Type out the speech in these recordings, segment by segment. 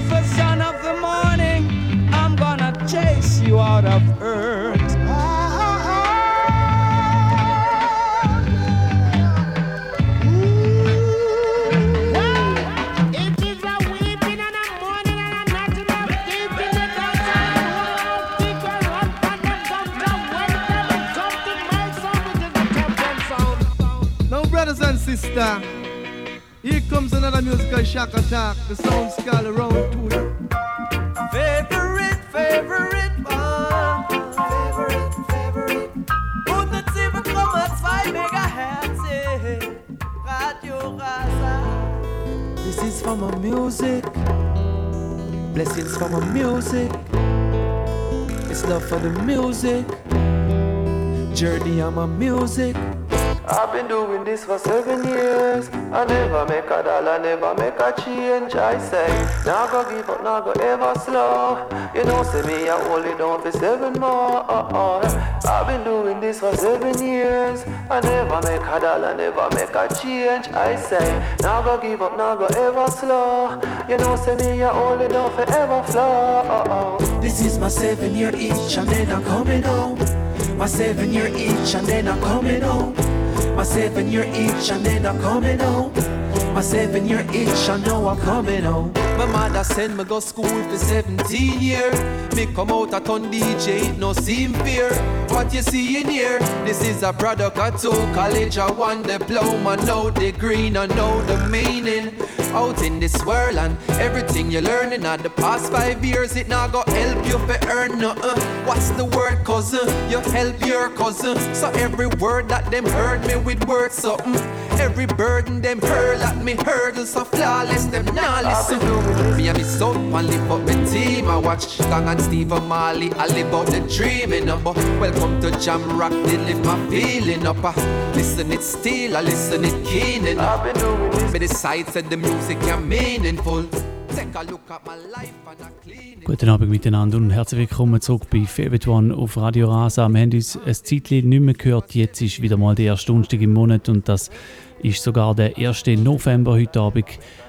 Lucifer, son musical shock attack. The sound skull around to you. Favorite, favorite one. Favorite, favorite. Megahertz. Eh? Radio Rasa. This is for my music. Blessings for my music. It's love for the music. Journey on my music. I've been doing this for seven years. I never make a dollar, never make a change. I say, now go give up, now go ever slow. You know, say me, I only down for seven more. Uh-uh. I've been doing this for seven years. I never make a dollar, never make a change. I say, now go give up, now go ever slow. You know, say me, I only down for ever flow. Uh-uh. This is my seven year itch, and then I'm coming home. My seven year itch, and then I'm coming home. My seven year itch and then I'm coming home. My seven year itch, I know I'm coming home. My mother send me go school for 17 year. Me come out a ton DJ, it no seem fear. What you see in here, this is a product of two college. I one diploma, know the green, I know the meaning. Out in this world and everything you're learning at the past five years, it not go help you for earn nothing. What's the word, cousin? Uh, you help your cousin. So every word that them heard me with words something. Every burden them hurl at me hurdles so flawless them nah listen. Me and me son and live up my team. I watch Gang and Steve Marley. I live out the dreaming up. Welcome to Jam Rock. They live my feeling up. I listen it still, I listen it keen and I've been doing this. Me decide said the music are meaningful. Take a look at my life and I clean it. Guten Abend miteinander und herzlich willkommen zurück bei Favorite One auf Radio Rasa. Wir haben uns ein Zeitchen nicht mehr gehört. Jetzt ist wieder mal der erste Donnerstag im Monat und das ist sogar der 1. November heute Abend.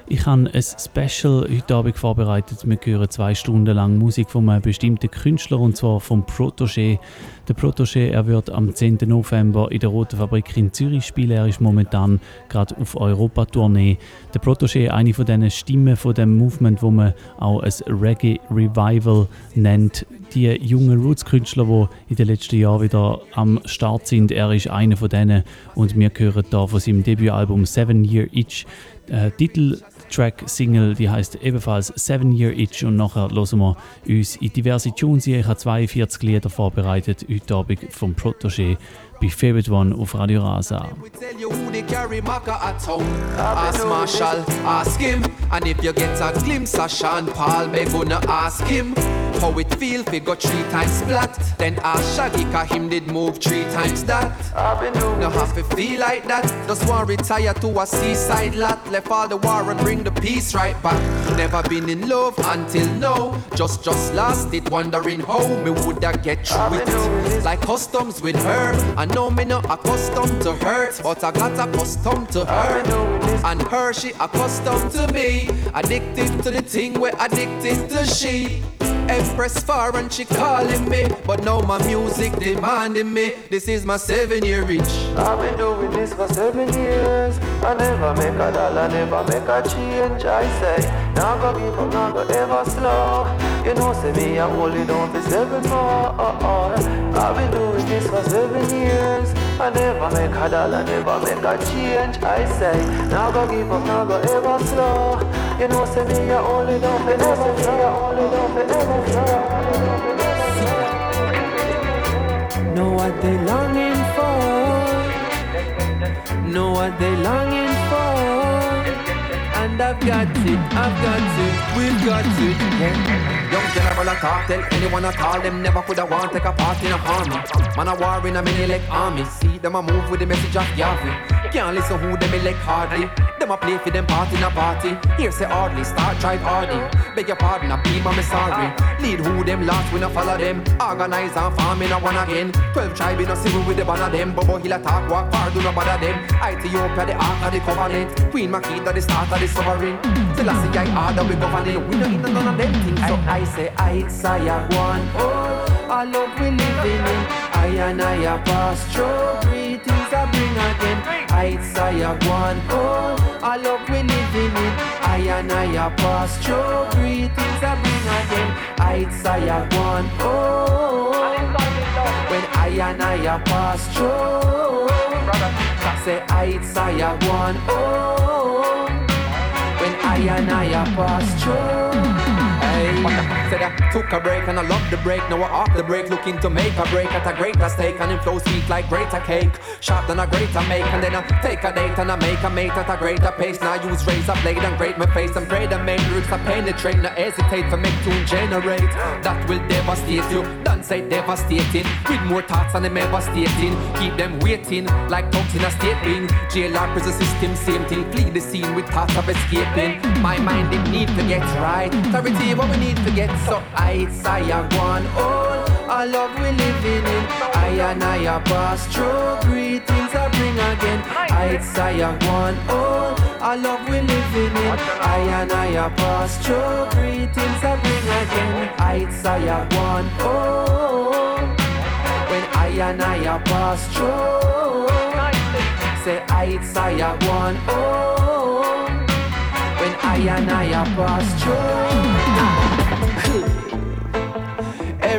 Ich habe ein Special heute Abend vorbereitet. Wir hören zwei Stunden lang Musik von einem bestimmten Künstler und zwar vom Protégé. Der Protégé er wird am 10. November in der Roten Fabrik in Zürich spielen. Er ist momentan gerade auf Europa-Tournee. Der Protégé eine von diesen Stimmen von dem Movement, wo man auch ein Reggae Revival nennt. Die jungen Roots-Künstler, die in den letzten Jahren wieder am Start sind, er ist einer von denen. Und wir hören da von seinem Debütalbum Seven Year Itch. Äh, Titeltrack Single, die heißt ebenfalls Seven Year Itch. Und nachher hören wir uns in diverse Tunes. Ich habe 42 Lieder vorbereitet. Heute Abend vom Protégé bei Favorite One auf Radio Rasa. We tell you who they carry Maca at home. Ask Marshall, ask him. And if you get a glimpse of Sean Paul, me gonna ask him. How it feel if go three times splat Then ask Shaggy cause him did move three times that I've been doing No this. have to feel like that Just want retire to a seaside lot Left all the war and bring the peace right back Never been in love until now Just just lost it wondering how me woulda get through it Like customs with her I know me not accustomed to hurt But I got accustomed to her And her she accustomed to me Addicted to the thing where addicted to she Empress far and she calling me But now my music demanding me This is my seven year reach I've been doing this for seven years. I never make a dollar, never make a change. I say, now go give up, now go ever slow. You know, say me, I only down for seven more. I've been doing this for seven years. I never make a dollar, never make a change. I say, now go give up, now go ever slow. You know, say me, I only down for ever slow. Only down for ever slow. Know what they longing for Know what they longing for And I've got it, I've got it, we've got it yeah. Young general a talk, tell anyone at all Them never coulda want take a part in a army. Man a war in a many leg army. See them a move with the message of Yahweh Can't listen who them elect hardly. Them a play for them party in a party. Here say hardly, start drive hardy. Beg your pardon, I be my sorry. Lead who them last, we no follow them. Organize and farm in a one again. Twelve tribe in a civil with the banner them. Bobo hill attack, walk far, do no bother them. Ethiopia, the ark of the covenant. Queen Makeda, the start of the sovereign. Till I harder, we governing. We no in none of them things. So I, say, I say, I, one, oh, I love we living in. I and I a pass through. Greetings I bring again. I, Saya, one, oh, I love we living in. I and I a pass through. Greetings I bring again. I, Saya, one, oh, when I and I a pass through. Say, I, Saya, one, oh, when I and I a pass through. Said I took a break and I love the break. Now I off the break, looking to make a break at a greater stake. And it flows sweet like greater cake. Sharp than a greater make. And then I take a date and I make a mate at a greater pace. Now I use razor blade and grate my face and pray the main roots I penetrate. Now hesitate for make tune generate. That will devastate you. Don't say devastating. With more thoughts than them ever stating. Keep them waiting like dogs in a state wing. JLR prison system, same thing. Flee the scene with thoughts of escaping. My mind it need to get right. Clarity what we need to get so I say I one all I love we living in. I and I a pass through greetings I bring again. I say I one all I love we living in. I and I a pass through greetings I bring again. I say I one all. When I and I a pass through say I say I one all. When I and I a pass through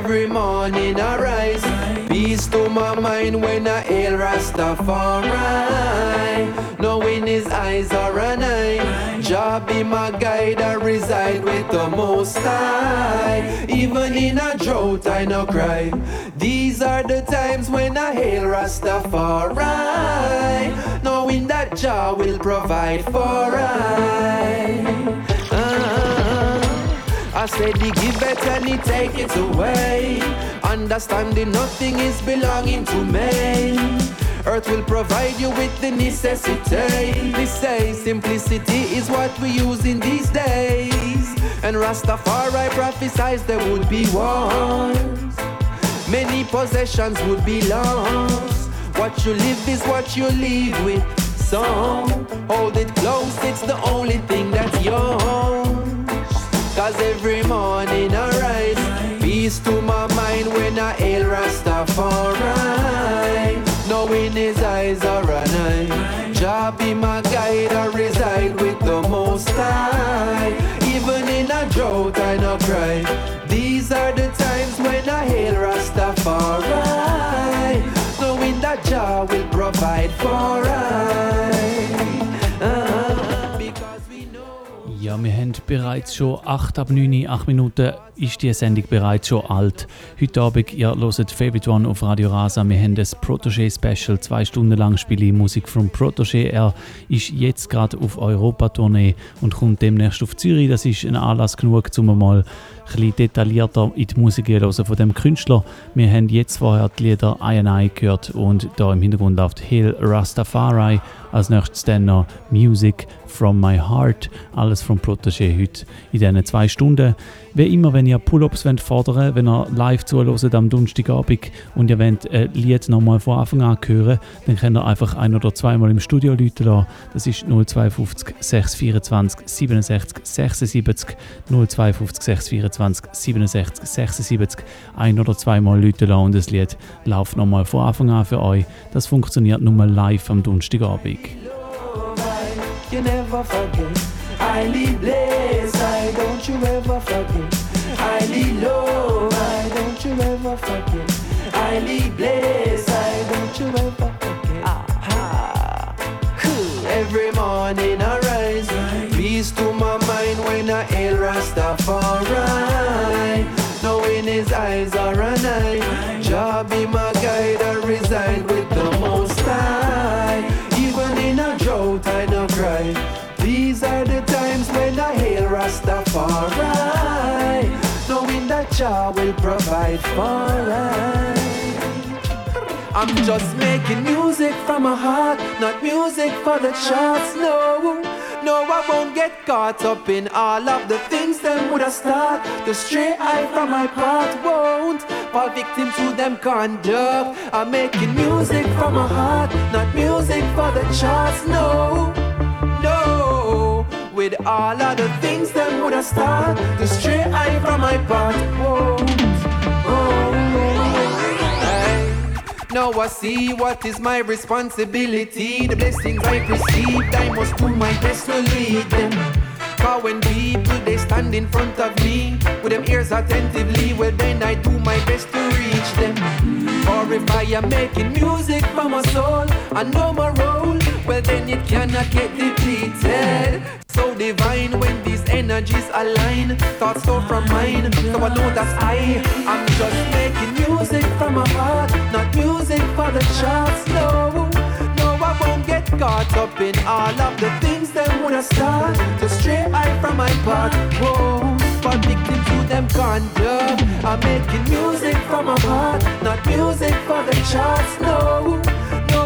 Every morning I rise, peace to my mind when I hail Rastafari. Knowing his eyes are an eye, Jah be my guide, I reside with the Most High. Even in a drought I no cry. These are the times when I hail Rastafari. Knowing that Jah will provide for I. I said he give it and he take it away. Understanding nothing is belonging to me. Earth will provide you with the necessity. They say simplicity is what we use in these days. And Rastafari prophesies there would be wars. Many possessions would be lost. What you live is what you live with. So hold it close, it's the only thing that's yours. Cause every morning I rise Peace to my Haben bereits schon 8 ab 9, 8 Minuten ist die Sendung bereits schon alt. Heute Abend, ihr hört Favorite One auf Radio Rasa. Wir haben das Protégé Special. Zwei Stunden lang spiele ich Musik von Protégé. Er ist jetzt gerade auf Europa-Tournee und kommt demnächst auf Zürich. Das ist ein Anlass genug, um mal ein detaillierter in die Musik hören von dem Künstler. Wir haben jetzt vorher die Lieder I gehört und da im Hintergrund läuft Hill Rastafari. Als nächstes dann noch Music from my heart. Alles vom Protégé heute in diesen zwei Stunden. Wie immer, wenn ihr Pull-Ups fordern wenn ihr live zuhört am Donnerstagabend und ihr wollt ein Lied nochmal von Anfang an hören, dann könnt ihr einfach ein- oder zweimal im Studio läuten lassen. Das ist 052 624 67 76 052 624 67 76 ein- oder zweimal läuten lassen und das Lied läuft nochmal von Anfang an für euch. Das funktioniert nur live am Donnerstagabend. You never forget. highly blessed. I don't you ever forget. Highly low, I don't you ever forget. Highly blessed, I don't you ever forget. Aha. Every morning I rise, peace to my mind when I hail Rastafari. Provide for us. I'm just making music from my heart, not music for the charts. No, no, I won't get caught up in all of the things them would have start. The stray eye from my part won't fall victim to them conduct. I'm making music from my heart, not music for the charts. No, no, with all of the things them would have start. The stray eye from my part won't. Now I see what is my responsibility. The blessings I've received, I must do my best to lead them. Cause when people they stand in front of me with them ears attentively, well then I do my best to reach them. Or if I am making music for my soul, I know my role, well then it cannot get depleted. So divine when these energies align, thoughts flow from mine. So I know that I I'm just making music from my heart, not music for the charts. No, no, I won't get caught up in all of the things that wanna start. Just stray eye from my part. Whoa, addicted to them conduct. I'm making music from my heart, not music for the charts. No,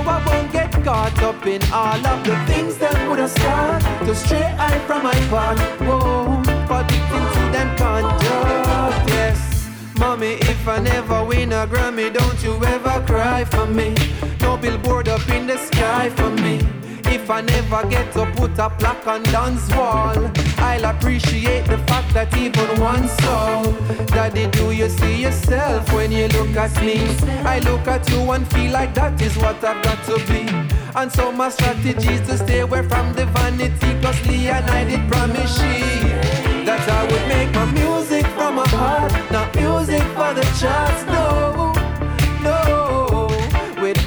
I won't get caught up in all of the things that would have start. Just stray eye from my part. Whoa, addicted to them conduct. Yes. Mommy, if I never win a Grammy, don't you ever cry for me. No billboard up in the sky for me. If I never get to put a plaque on Don's wall, I'll appreciate the fact that even one soul. Daddy, do you see yourself when you look at me? I look at you and feel like that is what I've got to be. And so my strategy is to stay away from the vanity. Plus, Lee and I did promise she that I would make my music from my heart, not music for the charts. No.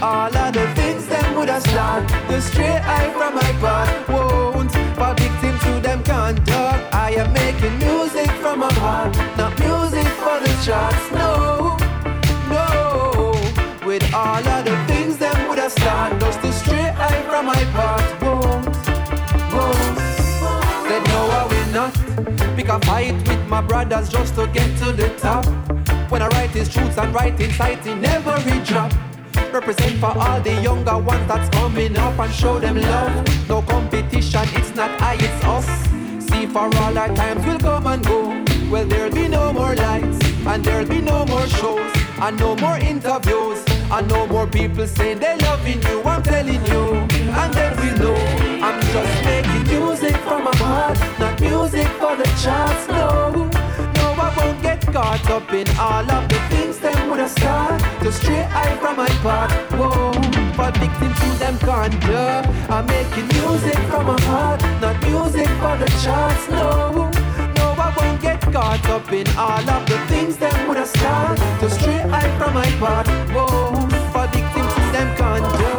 All of the things them would have start, the straight eye from my part won't fall victim to them conduct. I am making music from my heart, not music for the charts. No, no. With all of the things them would have start, just the straight eye from my part won't, won't. Said no, I will not pick a fight with my brothers just to get to the top. When I write his truths and write inciting every drop. Represent for all the younger ones that's coming up and show them love. No competition, it's not I, it's us. See, for all our times will come and go. Well, there'll be no more lights, and there'll be no more shows, and no more interviews, and no more people saying they're loving you. I'm telling you, and then we know I'm just making music from my heart, not music for the charts. No, no, I won't get caught up in all of the things them would have start. Just straight eye from my part. Whoa, but victim to them conduct. I'm making music from my heart, not music for the charts. No, no, I won't get caught up in all of the things them would have start. Just straight eye from my part. Whoa, but victim to them conduct.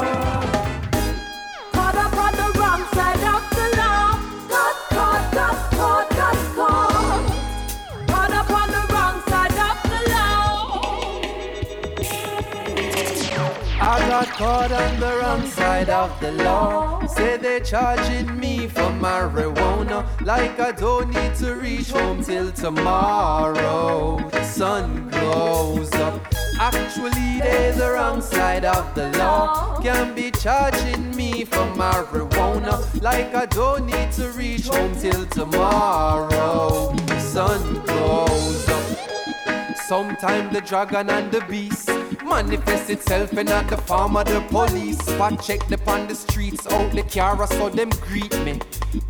Caught on the wrong side of the law. Say they're charging me for marijuana. Like I don't need to reach home till tomorrow. Sun glows up. Actually, they're the wrong side of the law. Can be charging me for marijuana. Like I don't need to reach home till tomorrow. Sun glows up. Sometime the dragon and the beast manifest itself in at the farm of the police. Spot check them on the streets, out the car, so them greet me.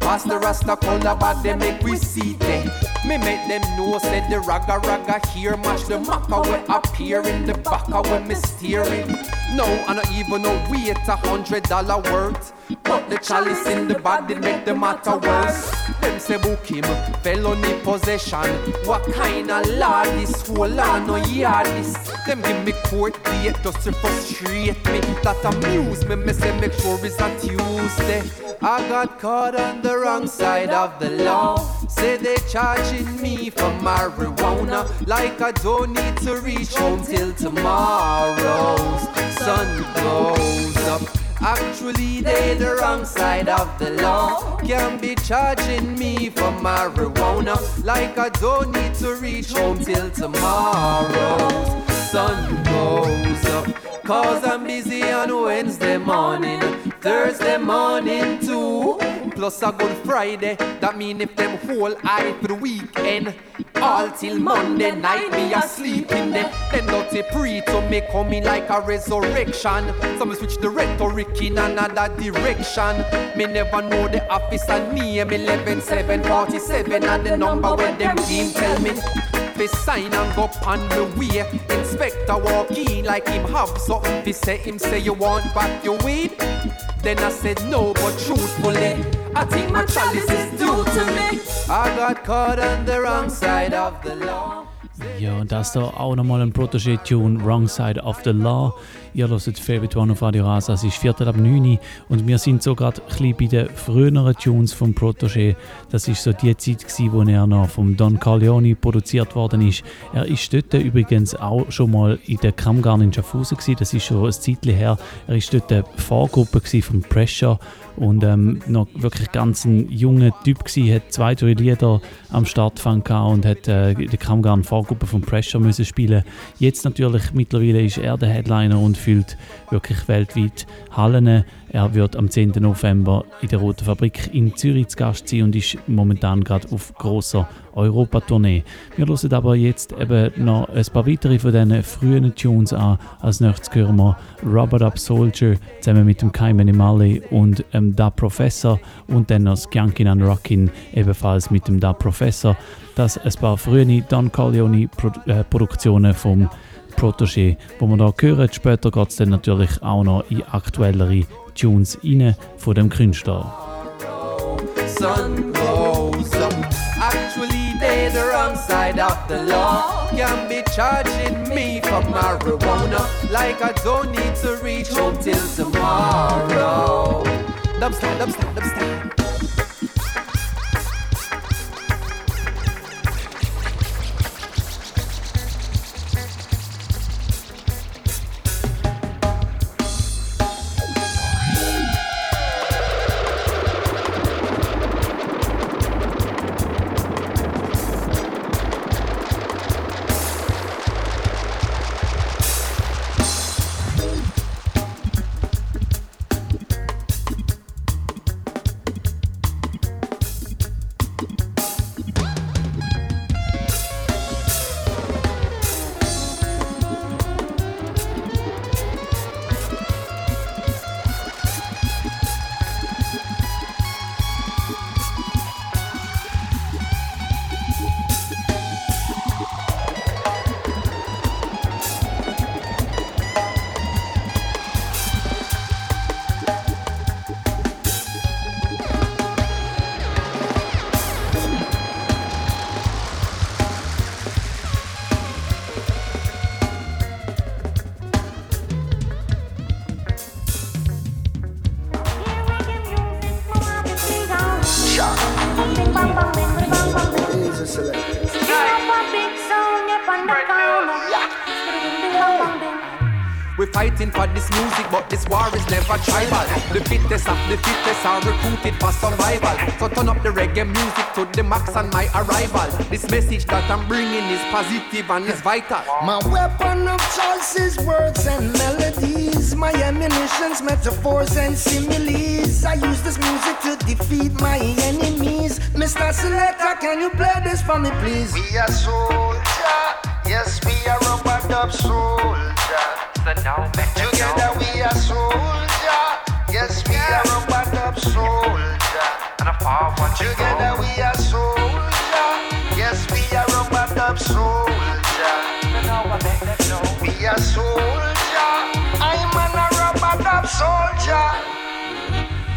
Pass the rasta color bag, they make we see them. Me make them know, said the raga raga here, match the maca we appear in the back of when me steering. No, I not even know we at a hundred dollar worth. But the chalice in the bag did make the matter worse. Them say book him, felony possession. What kind of law this? Whole law no yeah this. Them give me court date just to frustrate me. That amuse me, me say make sure it's a Tuesday. I got caught on the wrong side of the law. Say they charging me for marijuana. Like I don't need to reach home till tomorrow's sun goes up. Actually, they the wrong side of the law. Can't be charging me for marijuana. Like I don't need to reach home till tomorrow's sun goes up. Cause I'm busy on Wednesday morning, Thursday morning too. Plus a good Friday, that mean if them whole eye for the weekend. All till Monday night, me asleep in there. Then dirty pre to me coming like a resurrection. Some switch the rhetoric in another direction. Me never know the officer name 11747 and the number where them team tell me. Fi sign and go on the way. Inspector walk in like him have something to say. Him say you want back your weed. Then I said no, but truthfully, I think my chalice is due to me. I got caught on the wrong side of the law. Ja, und das da auch nochmal ein Protégé-Tune, Wrong Side of the Law. Ihr hört Favorite One auf Radio Rasa, es ist Viertel ab 9 Uhr und wir sind so gerade ein bei den früheren Tunes vom Protégé. Das ist so die Zeit, wo er noch vom Don Corleone produziert worden ist. Er ist dort übrigens auch schon mal in der Kammgarn in Schaffhausen das ist schon ein Zeitchen her. Er ist dort Vorgruppe von Pressure und ähm, noch wirklich ganz ein junger Typ gewesen, hat zwei, drei Lieder am Startfang gehabt und hat äh, die Kammgarn Vorgruppe von Pressure müssen spielen. Jetzt natürlich mittlerweile ist er der Headliner und füllt wirklich weltweit Hallen. Er wird am 10. November in der Roten Fabrik in Zürich zu Gast sein und ist momentan gerade auf großer Europa-Tournee. Wir hören aber jetzt eben noch ein paar weitere von diesen frühen Tunes an. Als nächstes hören wir Rubber Up Soldier zusammen mit dem Kai Mali und ähm, Da Professor und dann noch Skyankin and Rockin ebenfalls mit dem Da Professor. Das ein paar frühe Don Corleone äh, Produktionen vom Protégé, wo wir da hören. Später geht es dann natürlich auch noch in aktuellere Tunes rein von dem Künstler. Sun goes up. Actually, they the wrong side of the law. Can be charging me for marijuana. Like I don't need to reach home till tomorrow. Dubstep, dubstep, dubstep. To the max on my arrival. This message that I'm bringing is positive and is vital. My weapon of choice is words and melodies. My ammunition's metaphors and similes. I use this music to defeat my enemies. Mr. Selector, can you play this for me, please? We are soldier, yes, we are rubber dub soldier. Together we are soldier. Yes, we are a band of soldier. Together we are a band of soldier. We are soldier. I'm an a band of soldier.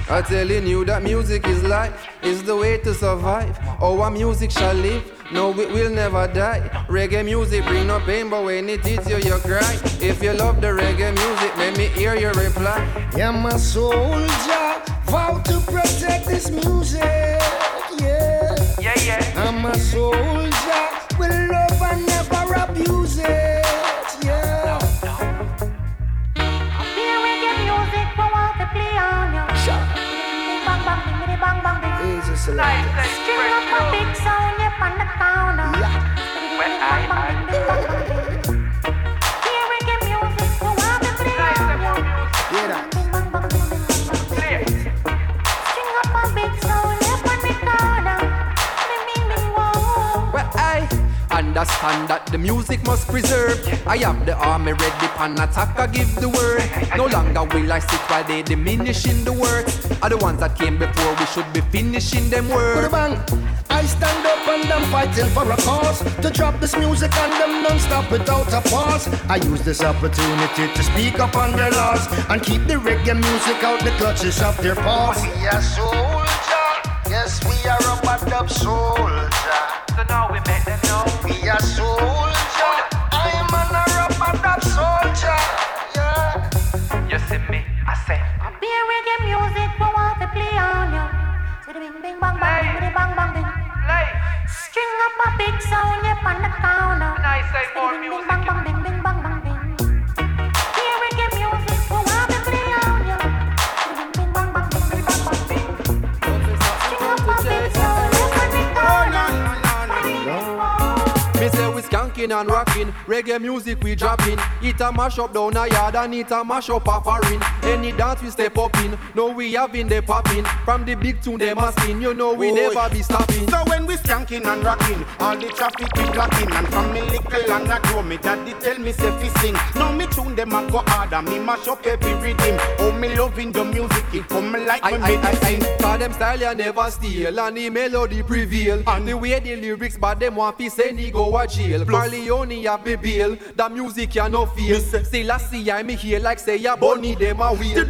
I'm telling you that music is life, is the way to survive. Oh, our music shall live, no, it will never die. Reggae music bring no pain, but when it hits you, you cry. If you love the reggae music, let me hear your reply. I'm a soldier, vow to protect this music. Yeah, yeah, yeah. I'm a soldier, bang, bang bing. Easy selector. Up a big sound, you on the counter. Yeah. Well, I, I, Understand that the music must preserve. I have the army ready pan attack. I give the word. No longer will I sit while they diminishing the words. Are the ones that came before we should be finishing them words. bang. I stand up and I'm fighting for a cause to drop this music and them non-stop without a pause. I use this opportunity to speak up on their laws and keep the reggae music out the clutches of their paws. We are soldier, yes we are a dub soldier. So now we make them know. We are soldier, I'm an a rubber dub soldier. Yeah. You see me, I say. I be reggae music, we want to play on you. To the bing bing bang bang, to the bang bang ding. Lay, String up a big sound, you on the counter. nice say To the more bing bing music. bang bang ding bing bang bang ding. Skanking and rocking, reggae music we dropping. It a mash up down a yard and it a mash up a foreign. Any dance we step up in, no we having the popping. From the big tune them a spin, you know we oh, Oi. never be stopping. So when we skanking and rocking, all the traffic we blocking, and from me little and I grow me daddy tell me say fi sing. Now me tune them a go harder, me mash up every rhythm. Oh me loving the music, it come like I, me I, I, medicine. I, cause them style you never steal and the melody prevail. And the way the lyrics, but them want fi send he go a jail. Corleon have me bail, the music you no feel. Still I see I me here like say ya bunny them a wheel.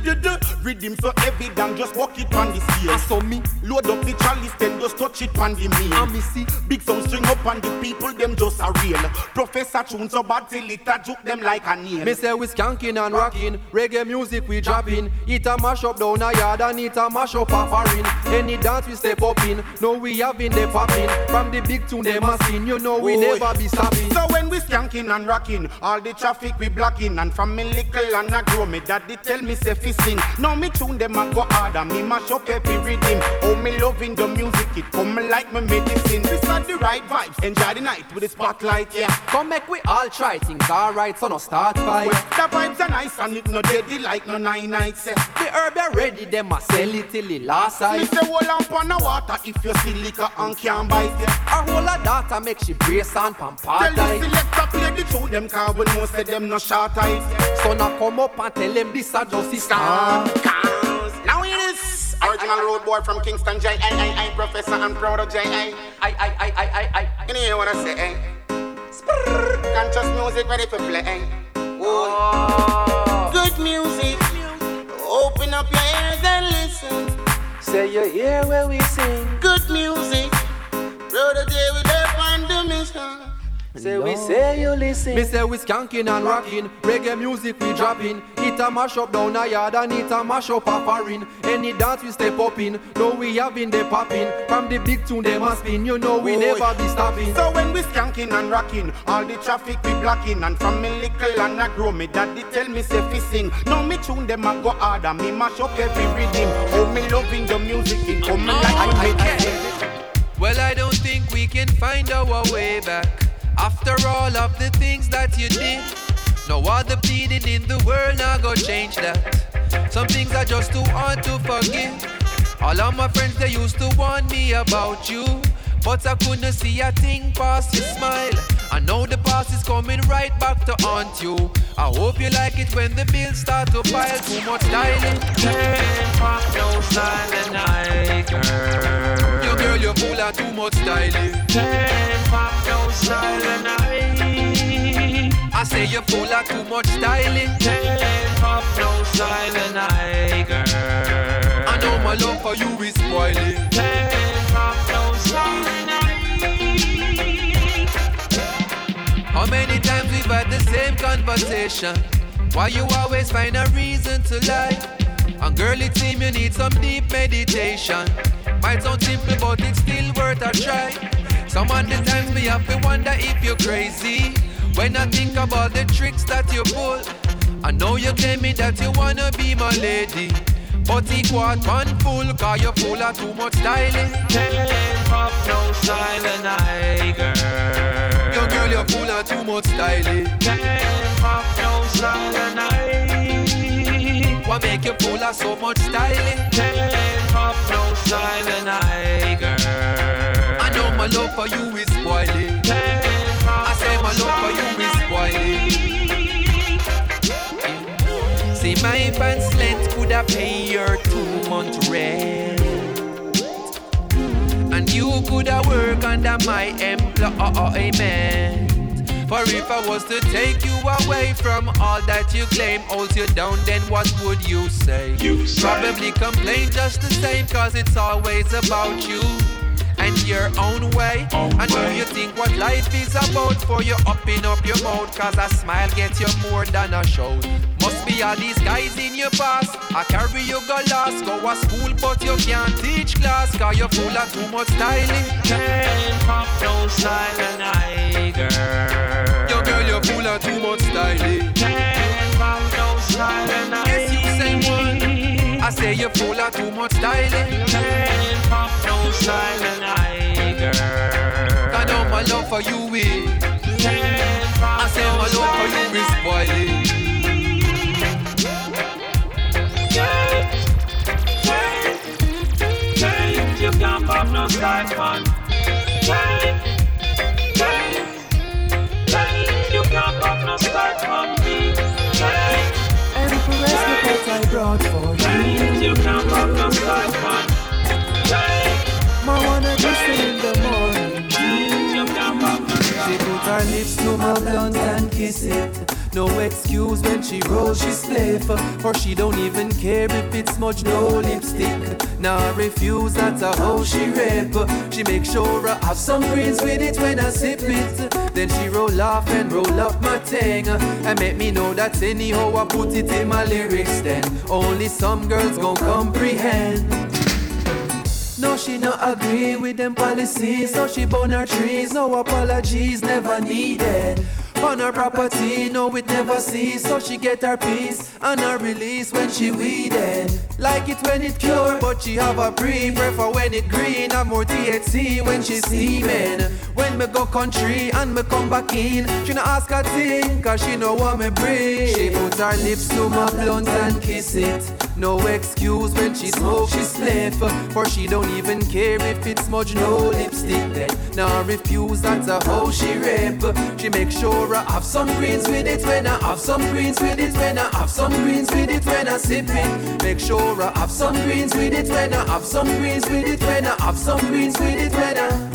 rhythm so heavy than just walk it on the I scale. saw me, Load up the chalice, then just touch it on the meal. and me see. Big sound string up and the people them just a real. Professor tune so bad till it a juke them like a nail. Me say we skanking and rocking, reggae music we dropping. It a mash up down a yard and it a mash up a foreign. Any dance we step up in, no we having the popping. From the big tune them a sing, you know we never be stopping. So when we skanking and rocking, all the traffic we blocking, and from me little and I grow me daddy tell me say fi sing. Now me tune them a go harder, me mash up every rhythm. Oh me loving the music, it come like me medicine. This are the right vibes, enjoy the night with the spotlight, yeah. Come make we all try things alright, so no start fight. The vibes are nice and it no deadly like no nine nights. Yeah. The herb are ready, them a sell it till the last Me sight. say hold on the water if you see liquor and can't bite yeah. A whole of data make she brace and pump Tell hard the tight. selector play the tune them car we know say them no short eyes. So now come up and tell them this a just Star cars. Now it is original road boy from Kingston, J. I, I, I, professor, I'm proud of J. I. I, I, I, I, I, I. You know what I say, eh? Sprrr. Conscious music ready for play, eh? Oh. Good music. Open up your ears and listen. Say you hear where we sing. Good music. Say we say you listen. Me say we skanking and rocking, reggae music we dropping. It a mash up down a yard and it a mash up a foreign. Any dance we step up in, no we having the popping. From the big tune them a spin, you know we Oi. never be stopping. So when we skanking and rocking, all the traffic we blocking, and from me little and I grow me daddy tell me say fi sing. Now me tune them a go harder, me mash up every rhythm. Oh me loving the music, it come like I- me I- medicine. Well, I don't think we can find our way back after all of the things that you did. No other pleading in the world now go change that. Some things are just too hard to forgive. All of my friends they used to warn me about you, but I couldn't see a thing past your smile. I know the past is coming right back to haunt you. I hope you like it when the bills start to pile too much styling. No girl. You girl, you full of too much styling. No styling, I. I say you full of too much styling. Can't pop no styling, I girl. I know my love for you is spoiling. Can't pop no styling, I. How many times we've had the same conversation? Why you always find a reason to lie? And girl, it seems you need some deep meditation. Might sound simple, but it's still worth a try. Some of the times me have to wonder if you're crazy. When I think about the tricks that you pull, I know you tell me that you wanna be my lady. But it quite one full, cause you're full of too much styling. Can't pop no styling, I girl. Yo girl, you're full of too much styling. Can't pop no styling, I. What make you full of so much styling? Take off no silent eye, girl. I know my love for you is spoiling. I say my love for you is spoiling. See my pants length could have paid your two month rent. And you could have worked under my employer, amen. For if I was to take you away from all that you claim, holds you down, then what would you say? You say. Probably complain just the same, cause it's always about you and your own way. And do you think what life is about for you upping up your mouth? Cause a smile gets you more than a show. Must be all these guys in your past. I carry you go lost, go to school, but you can't teach class. Cause you're full of too much styling. Can't no silent eye, girl. Yo, girl, you're full of too much styling. Can't pop no silent eye. Yes, you say one. I say you're full of too much styling. Can't pop no silent eye, girl. I know my love for you is. I say my love for you is silent spoiling. Change, you can't pop no side man. Change, change, change, you can't pop no side man. Change, Empress, look what I brought for you. You can't pop no side man. Change, My wanna listen in the morning. change, you can't She put her lips to my blunt and kiss it. No excuse when she rolls, she spliff. For she don't even care if it's smudge, no lipstick. Now refuse, that's a how she rip. She make sure I have some greens with it when I sip it. Then she roll off and roll up my thing. And make me know that anyhow I put it in my lyrics then. Only some girls gon' comprehend. No, she not agree with them policies. So she burn her trees. No apologies, never needed. On her property, no, it never cease. So she get her peace and her release when she weeded. Like it when it pure, but she have a pre. Prefer when it green and more THC when she steaming. When me go country and me come back in, she not ask a thing, cause she know what me bring. She put her lips to my blunt and kiss it. No excuse when she smoke, she spliff. For she don't even care if it's smudge, no lipstick then. Now refuse, that's a how she rip. She make sure I have some greens with it when I have some greens with it when I have some greens with it when I sip it. Make sure I have some greens with it when I have some greens with it when I have some greens with it when I.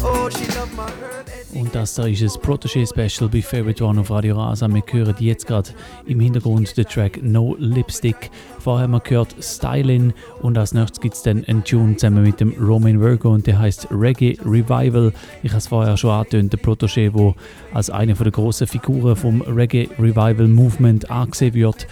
Und das da ist ein Protégé-Special bei Favorite One auf Radio Rasa. Wir hören jetzt gerade im Hintergrund den Track No Lipstick. Vorher haben wir gehört Stylin und als nächstes gibt es dann einen Tune zusammen mit dem Roman Virgo und der heißt Reggae Revival. Ich habe es vorher schon angetönt, der Protégé, der als eine der grossen Figuren vom Reggae Revival Movement angesehen wird.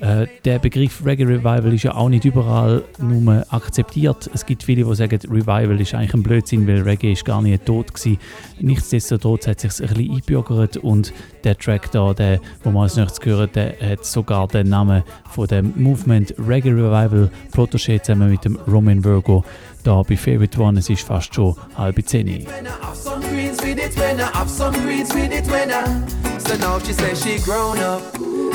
Äh, der Begriff Reggae Revival ist ja auch nicht überall nur akzeptiert. Es gibt viele, die sagen, Revival ist eigentlich ein Blödsinn, weil Reggae ist gar nicht tot gewesen. Nichtsdestotrotz hat es sich ein bisschen eingebürgert und der Track da, der, wo wir als nächstes hören, der hat sogar den Namen von dem Movement Reggae Revival Protégé zusammen mit dem Roman Virgo da bei Favorite One. Es ist fast schon halb zehn. So now she says she grown up,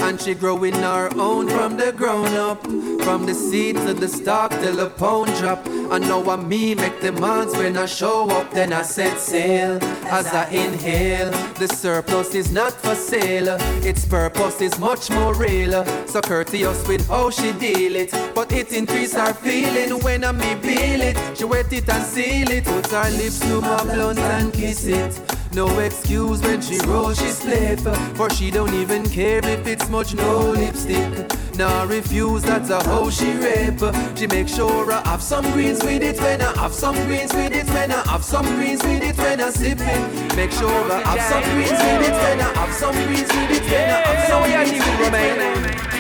and she growing her own from the grown up, from the seed to the stalk till the pound drop. I know I me make months when I show up, then I set sail as I inhale. The surplus is not for sale, its purpose is much more real. So courteous with how she deal it, but it increase her feeling when I me feel it. She wet it and seal it, put her lips to my blunt and kiss it. No excuse when she roll, she split For she don't even care if it's much no lipstick. Nah refuse, that's a how she rip. She make sure I have some greens with it When I have some greens with it When I have some greens with it When I sip it. Make sure I have some greens with it When I have some greens with it When I have some greens with it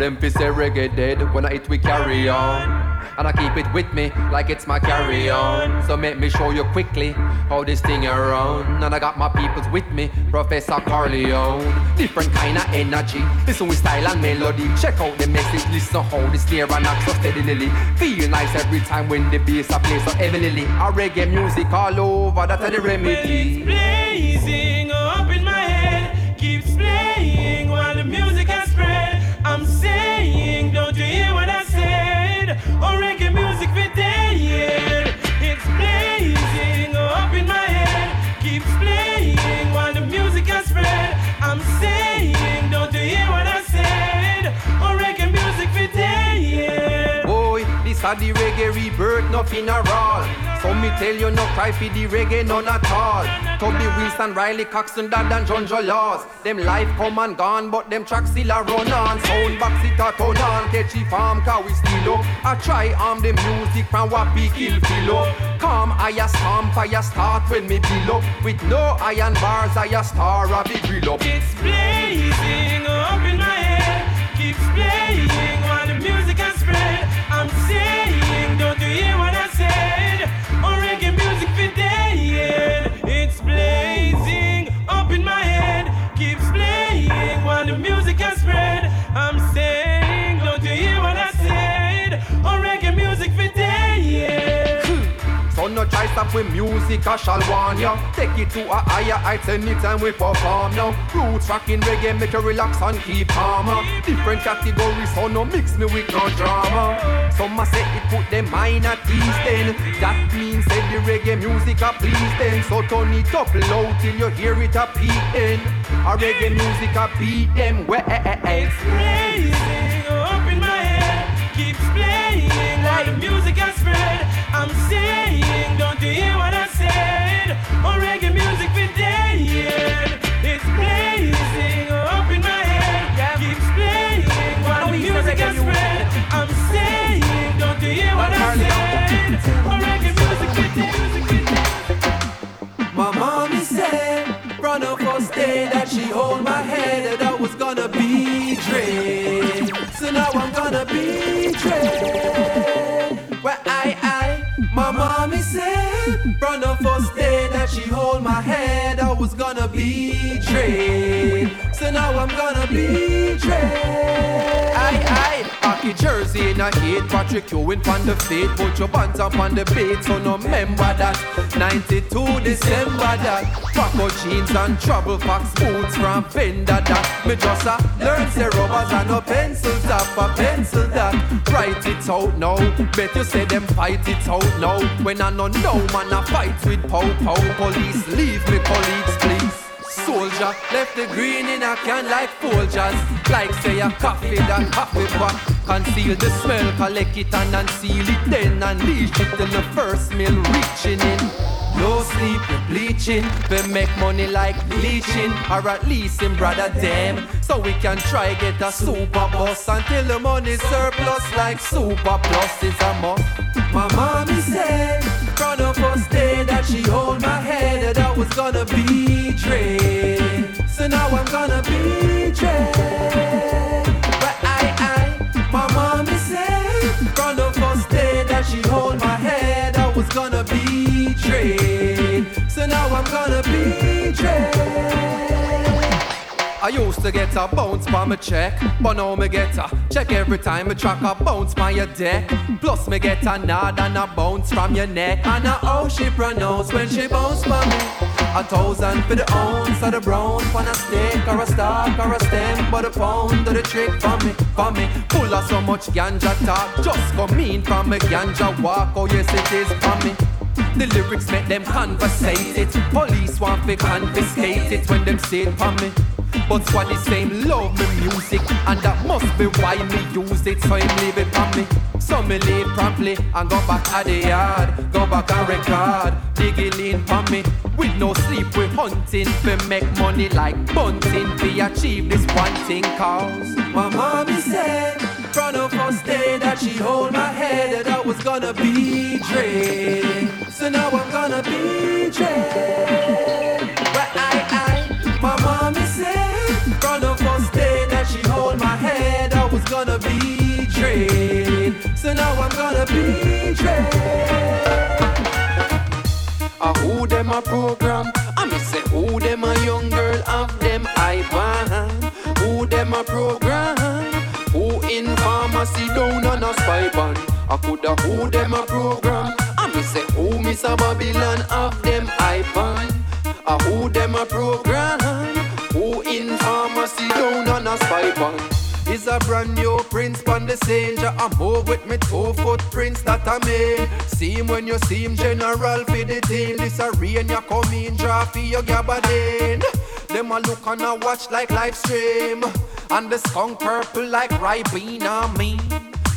them fi say reggae dead when I hit we carry on. and I keep it with me like it's my carry on. So make me show you quickly how this thing around. And I got my peoples with me, Professor Corleon. Different kind of energy, listen with style and melody. Check out the message, listen how the snare and act so steadily. Feel nice every time when the bass I play so heavily. A reggae music all over, that's the remedy. blazing up Oh, reggae music for a the reggae rebirth, a all. So me tell you, no cry for the reggae, none at all. Toby Wilson, Riley Coxon, Dad and John Laws. Them life come and gone, but them tracks still a run on. Sound box it a turn on, catchy farm, car we still up. I try arm the music from what we kill feel Calm, I a stomp, I a start when me below. With no iron bars, I a star, a big grill up. It's blazing up in my head, keeps playing Stop with music, I shall warn ya. Take it to a higher heights anytime we perform now. Roots rocking reggae make you relax and keep calmer. Different categories, so no mix me with no drama. Some a say it put them mind at ease then. That means say the reggae music a please them. So turn it up loud till you hear it a beating. A reggae music a beat them well. It's blazing up in my head, keeps playing while the music has spread. I'm saying, hear what I said? Oh, reggae music for dead. It's blazing up in my head, keeps playing while the music has spread. I'm saying, don't you hear what I said? Oh, reggae music for dead. My mommy said, from the first day that she hold my head, from the first day that she hold my head, I was gonna be dread. So now I'm gonna be dread. Aye, jersey in a heat Patrick Ewing on the feet. Put your bands up on the beat So no remember that. 92 December that. Paco jeans and trouble fox boots from Fender that. Me just a learn say rubbers and no pencils top A pencil that. Write it out now. Bet you say them fight it out now. When I no know man I fight with pow pow. Police leave me colleagues please Soldier. Left the green in a can like Folgers. Like say a coffee that coffee pot Conceal the smell, collect it and unseal it Then. Unleash it till the first meal reaching in. No sleep, we bleaching. We make money like bleaching. Or at least in brother them. So we can try get a super bus Until the money surplus like super plus is a must My mommy said, from the first day that she hold my head, that I was gonna be dread. So now I'm gonna be I used to get a bounce by my check, but now me get a check every time I track a bounce by your deck. Plus me get a nod and a bounce from your neck, and a how she pronounce when she bounce by me. A thousand for the ounce of the brown, for a stick or a stalk or a stem, but a pound of the trick for me, for me. Full of so much ganja talk, just come in from me ganja walk. Oh yes it is for me. The lyrics make them conversate it. Police want to confiscate it when them say it for me. But squad the same love me music And that must be why me use it. So him leave it for me. So me leave promptly And go back at the yard. Go back and record Digging in for me. With no sleep we hunting We make money like bunting. We achieve this one thing cause My mommy said, from the first day that she hold my head, that I was gonna be dread. So now I'm gonna be dread. Said, from the first day that she hold my head, I was gonna be dread. So now I'm gonna be dread. Uh, who them a program? I me say who them a young girl of them iPad? Who them a program? Who in pharmacy down on a spy band? I coulda who them a program? I me say who Miss a Babylon of them iPad? Uh, who them a program? On a? Is a brand new prince on the scene. Ja, I move with me two footprints that I made. See him when you see him, general for the team. This a rain, you come in, draw for your gabardine. Them a look and a watch like live stream. And the skunk purple like Ribena me.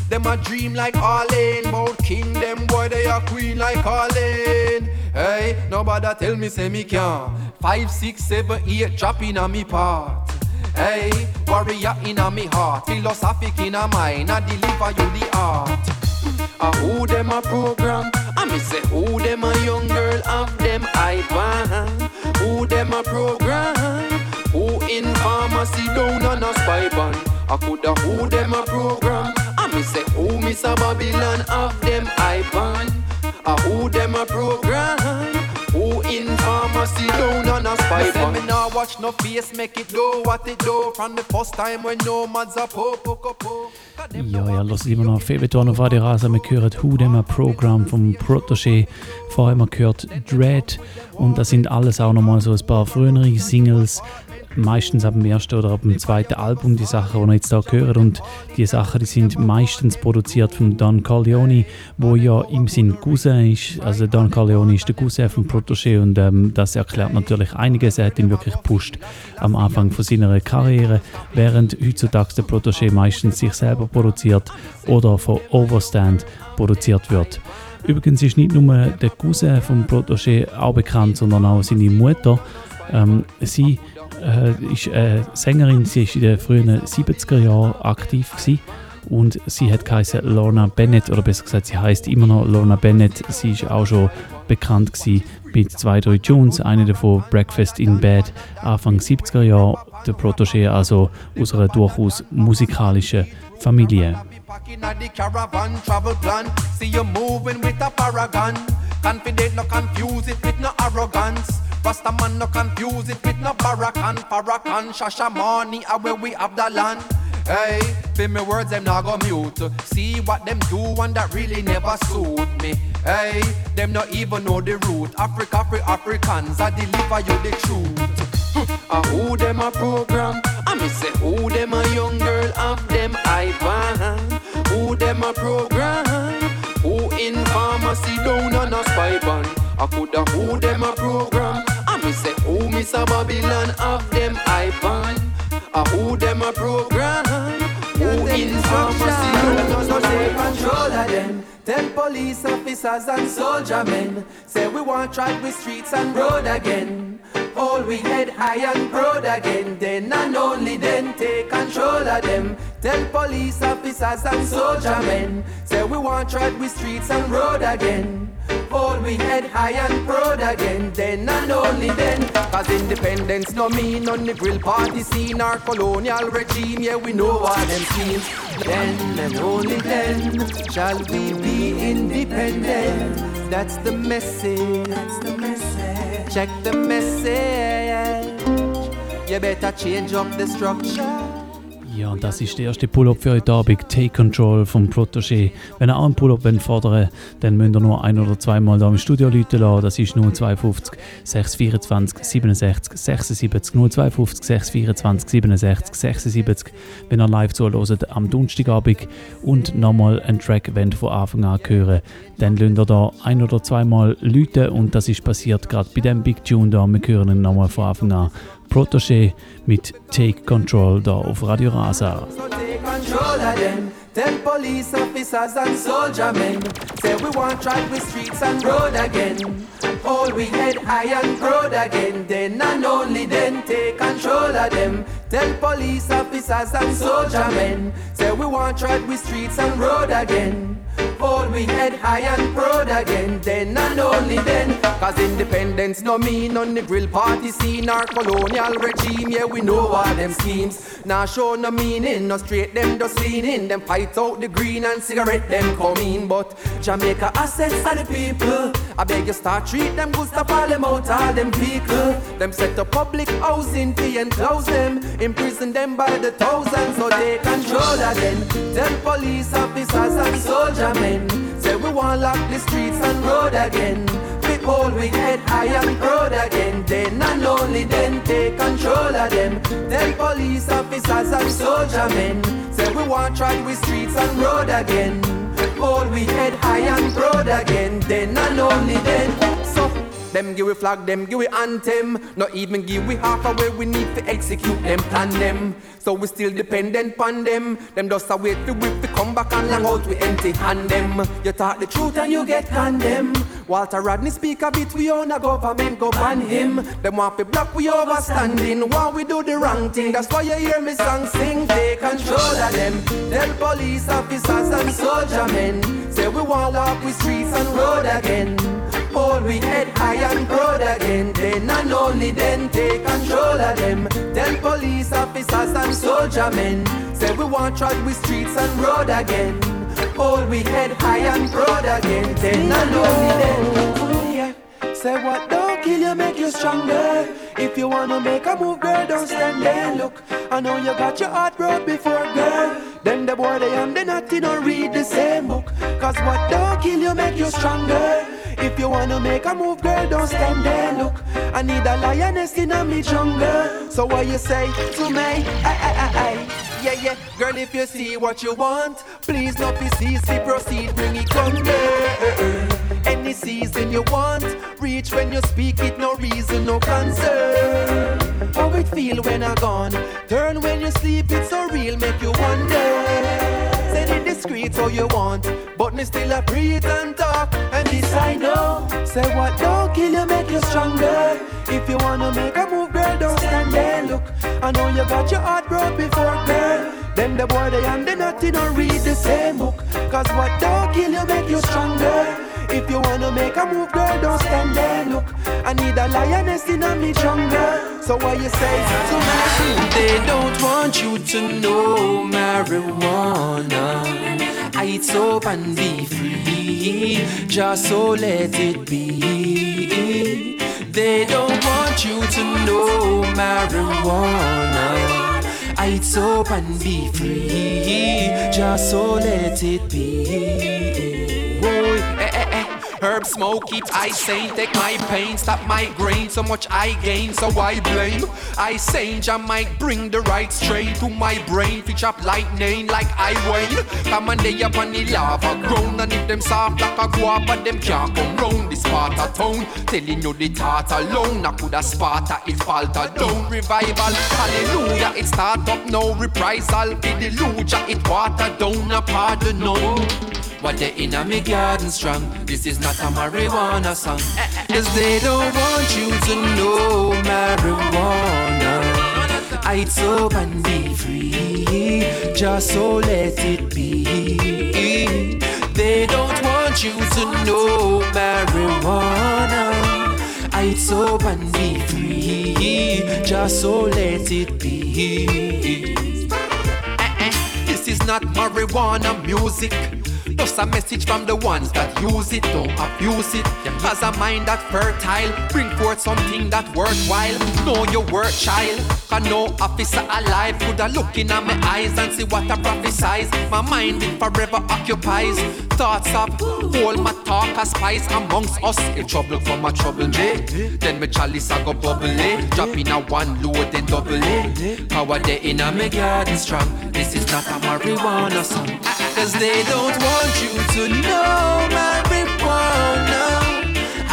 Them a dream like Arlene. Bout king, them boy, they a queen like Arlene. Hey, nobody tell me say me can. Five, six, seven, eight, drop in a me part. Hey, warrior in a me heart, philosophic in a mind, I deliver you the art. Uh, who them a program? I me say who them a young girl of them I iPad. Who them a program? Who in pharmacy down on a spy band? I coulda who them a program? I me say who Miss a Babylon of them I iPad. Uh, who them a program? In pharmacy down on a spy? Me nah watch no face, make it do what it do. From the first time when nomads a po po po po. Ja, ihr hört immer noch Febeton auf Radio Rasa. Wir hören Who Dem Programm vom Protégé. Vorher haben wir gehört Dread. Und das sind alles auch nochmal so ein paar frühere Singles. Meistens ab dem ersten oder ab dem zweiten Album die Sachen, die ihr jetzt hier hört. Und die Sachen, die sind meistens produziert von Don Corleone, wo ja im Sinn Cousin ist. Also Don Corleone ist der Cousin von Protégé und ähm, das erklärt natürlich einiges. Er hat ihn wirklich gepusht am Anfang von seiner Karriere, während heutzutage der Protégé meistens sich selber produziert oder von Overstand produziert wird. Übrigens ist nicht nur der Cousin von Protégé auch bekannt, sondern auch seine Mutter. Ähm, sie äh, ist äh, Sängerin, sie ist in den frühen 70er Jahren aktiv gewesen. und sie hat geheißen Lorna Bennett oder besser gesagt, sie heißt immer noch Lorna Bennett. Sie ist auch schon bekannt gewesen mit zwei, drei Tunes, eine davon Breakfast in Bed, Anfang 70er Jahre. Der Protégé also aus einer durchaus musikalischen Familie. Confident, no confuse it with no arrogance. Rasta man, no confuse it with no barakan. Parakan, Shashamani, are where we have the land. Hey, feel me words, them not go mute. See what them do, and that really never suit me. Hey, them not even know the root. Africa, free Africans, I deliver you the truth. Uh, who them a program? I me say who them a young girl of them iPad. Who them a program? Who in pharmacy down on a spy band? I coulda who them a program? I me say who Miss a Babylon of them iPad. Uh, who them a program? Who in pharmacy police officers and soldier men. Say we want track with streets and road again. Hold we head high and proud again. Then and only then take control of them. Tell police officers and soldier men. Say we want track with streets and road again Hold we head high and proud again. Then and only then. Cause independence no mean on the grill party scene. Our colonial regime, yeah we know what them means Then and only then Shall we be independent. That's the message. That's the message. Check the message. You better change up the structure Ja, und das ist der erste Pull-Up für heute Abend, Take Control vom Protégé. Wenn ihr auch einen Pull-Up fordern wollt, dann müsst ihr nur ein- oder zweimal da im Studio Leute lassen. Das ist 052 624 67 76 052 624 67 76. Wenn ihr live zuhört am Donnerstagabend und nochmal einen Track wollt von Anfang an hören, dann lasst ihr da ein- oder zweimal Leute und das ist passiert gerade bei dem Big Tune da. Wir hören ihn nochmal von Anfang an. Protoje mit Take Control da auf Radio Rasa. Tell police officers and soldier men. Say we want track with streets and road again. Hold we head high and proud again. Then and only then take control of them. Tell police officers and soldier men. Say we want track with streets and road again. Hold we head high and proud again. Then and only then. Cause independence no mean on the grill party scene or colonial regime. Yeah, we know all them schemes. Now show no meaning, no straight them just leaning. Them fight out the green and cigarette them come in. But Jamaica assets are the people. I beg you start treat them good, stop all them out, all them vehicle. Them set up public housing fee and close them. Imprison them by the thousands so they control again. Tell police officers and soldier men. Say we want lock the streets and road again. We hold we head high and proud again. Then and only then take control of them. Tell police officers and soldier men. Say we want try we streets and road again. Hold we head high and proud again. Then and only then. Them give we flag, them give we anthem. Not even give we half a way we need to execute them, plan them. So we still dependent on them. Them just a wait for whip to come back and long out we empty hand them. You talk the truth and you get condemned. Walter Rodney speak a bit, we own a government go ban him. Them want to block we overstanding while we do the wrong thing. That's why you hear me song sing. Take control of them. Tell police officers and soldier men. Say we want up we streets and road again. Hold we head high and proud again. Then and only then take control of them. Tell police officers and soldier men. Say we want try we streets and road again. Hold we head high and proud again. Then and only then. Say what don't kill you make you stronger. If you wanna make a move, girl, don't stand there. Look, I know you got your heart broke before, girl. Then the boy they and the naughty don't read the same book. Cause what don't kill you make you stronger. If you wanna make a move, girl, don't stand there. Look, I need a lioness in a me jungle. So what you say to me? Aye, aye, aye, aye. Yeah, yeah, girl, if you see what you want, please not be cease, proceed, bring it come there. Any season you want, reach when you speak it, no reason, no concern. How it feel when I gone? Turn when you sleep, it's so real, make you wonder. Discreet so you want, but me still a breathe and talk, and this I know. Say what don't kill you, make you stronger. If you wanna make a move, girl, don't stand there. Look, I know you got your heart broke before, girl. Them the boy they and the naughty don't read the same book. Cause what don't kill you, make you stronger. If you wanna make a move, girl, don't stand there. Look, I need a lioness in a me jungle. So what you say to me? They don't want you to know marijuana. It's up and be free, just so let it be. They don't want you to know marijuana. It's up and be free, just so let it be. Herb smoke keep I sane, take my pain, stop my grain. So much I gain, so I blame. I sane, I might bring the right strain to my brain. Fitch up lightning like I wane. Come on, they up on the lava ground. And if them soft like a guava, them can't come round this part of town. Telling you the thought alone, I coulda Sparta, it falter down. Revival, hallelujah, it start up no reprisal. Be the luja, it water down, a pardon no. What they in a me garden strong. This is not a marijuana song. Cause they don't want you to know marijuana. It's up and be free. Just so let it be. They don't want you to know marijuana. It's up and be free. Just so let it be. Eh, eh. This is not marijuana music. Just a message from the ones that use it, don't abuse it. Cause a mind that fertile, bring forth something that worthwhile. Know your worth, child. Cause no officer alive could have look in my eyes and see what I prophesize. My mind it forever occupies. Thoughts of all my talk as spice amongst us. In trouble from a trouble me. Then my chalice I go bubble it. Drop in a one load then double it. Power day in a me garden strong. This is not a marijuana song. Cause they don't want you to know marijuana.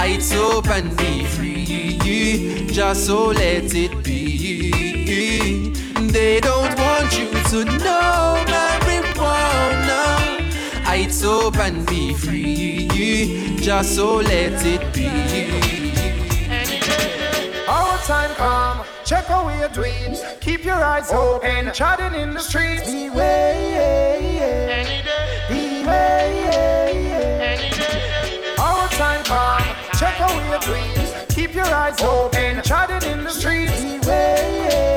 It's and be free. Just so let it be. They don't want you to know marijuana. It's and be free. Just so let it be. Our time come, check away your dreams. Keep your eyes open, chatting in the streets. Beware. palm. Check away your dreams. Keep your eyes open. Chatting in the streets. Anyway, yeah.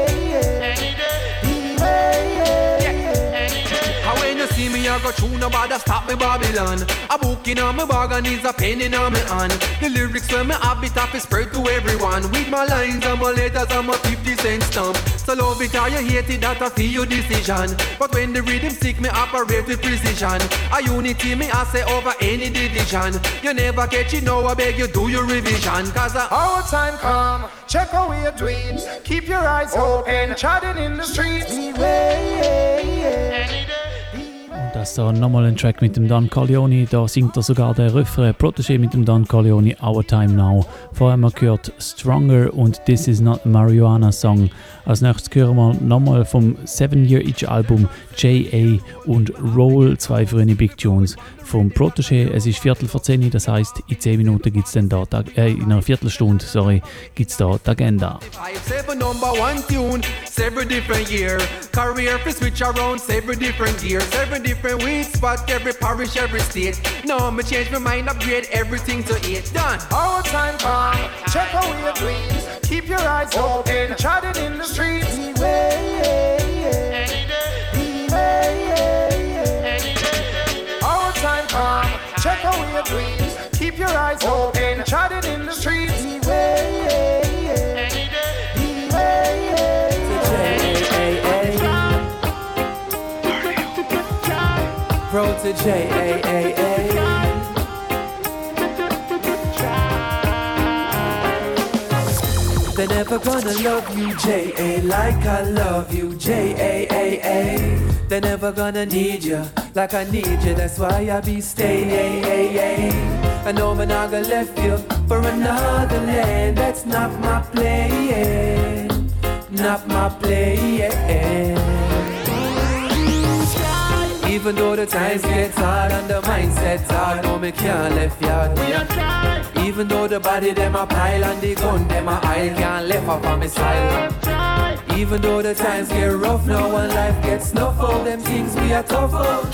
Me, I go through, nobody stop me, Babylon. A book in on my bag and is a pen in on my hand. The lyrics when me have it up is spread to everyone. With my lines and my letters and my 50 cent stamp. So love it or you hate it, that a feel your decision. But when the rhythm sick, me operate with precision. A unity, me I say over any division. You never catch it, now I beg you do your revision. Cause I Our time come, check out your dreams. Keep your eyes open, chatting in the streets. Das ist da nochmal ein Track mit dem Don Corleone. Da singt er sogar der Refrain Protégé mit dem Don Corleone Our Time Now. Vorher haben wir gehört Stronger und This Is Not a Marijuana Song. Als nächstes hören wir nochmal vom Seven Year Itch Album J.A. und Roll, zwei frühe Big Tunes vom Protégé. Es ist Viertel vor 10 das heißt in 10 Minuten gibt es dann da, äh, in einer Viertelstunde, sorry, gibt es da die Agenda. Seven number one tune, seven different year. Career for switch around, seven different gears, seven different weed spot, every parish, every state. No, me change my mind, upgrade everything to eight. Done. Our time come, check out your dreams. Keep your eyes open, chatting in the streets. Our time come, check out your dreams. Keep your eyes open, Protoje, They're never gonna love you, J.A. like I love you, J.A.A.A. They're never gonna need you like I need you, that's why I be staying. I know I'm not gonna left you for another land, that's not my plan, not my plan. Even though the times get hard and the mindset's hard, no me can't left yard. Even though the body them a pile and the gun them a aisle, can't left up on me side. Even though the times get rough now and life gets snuff all them things we are tough out.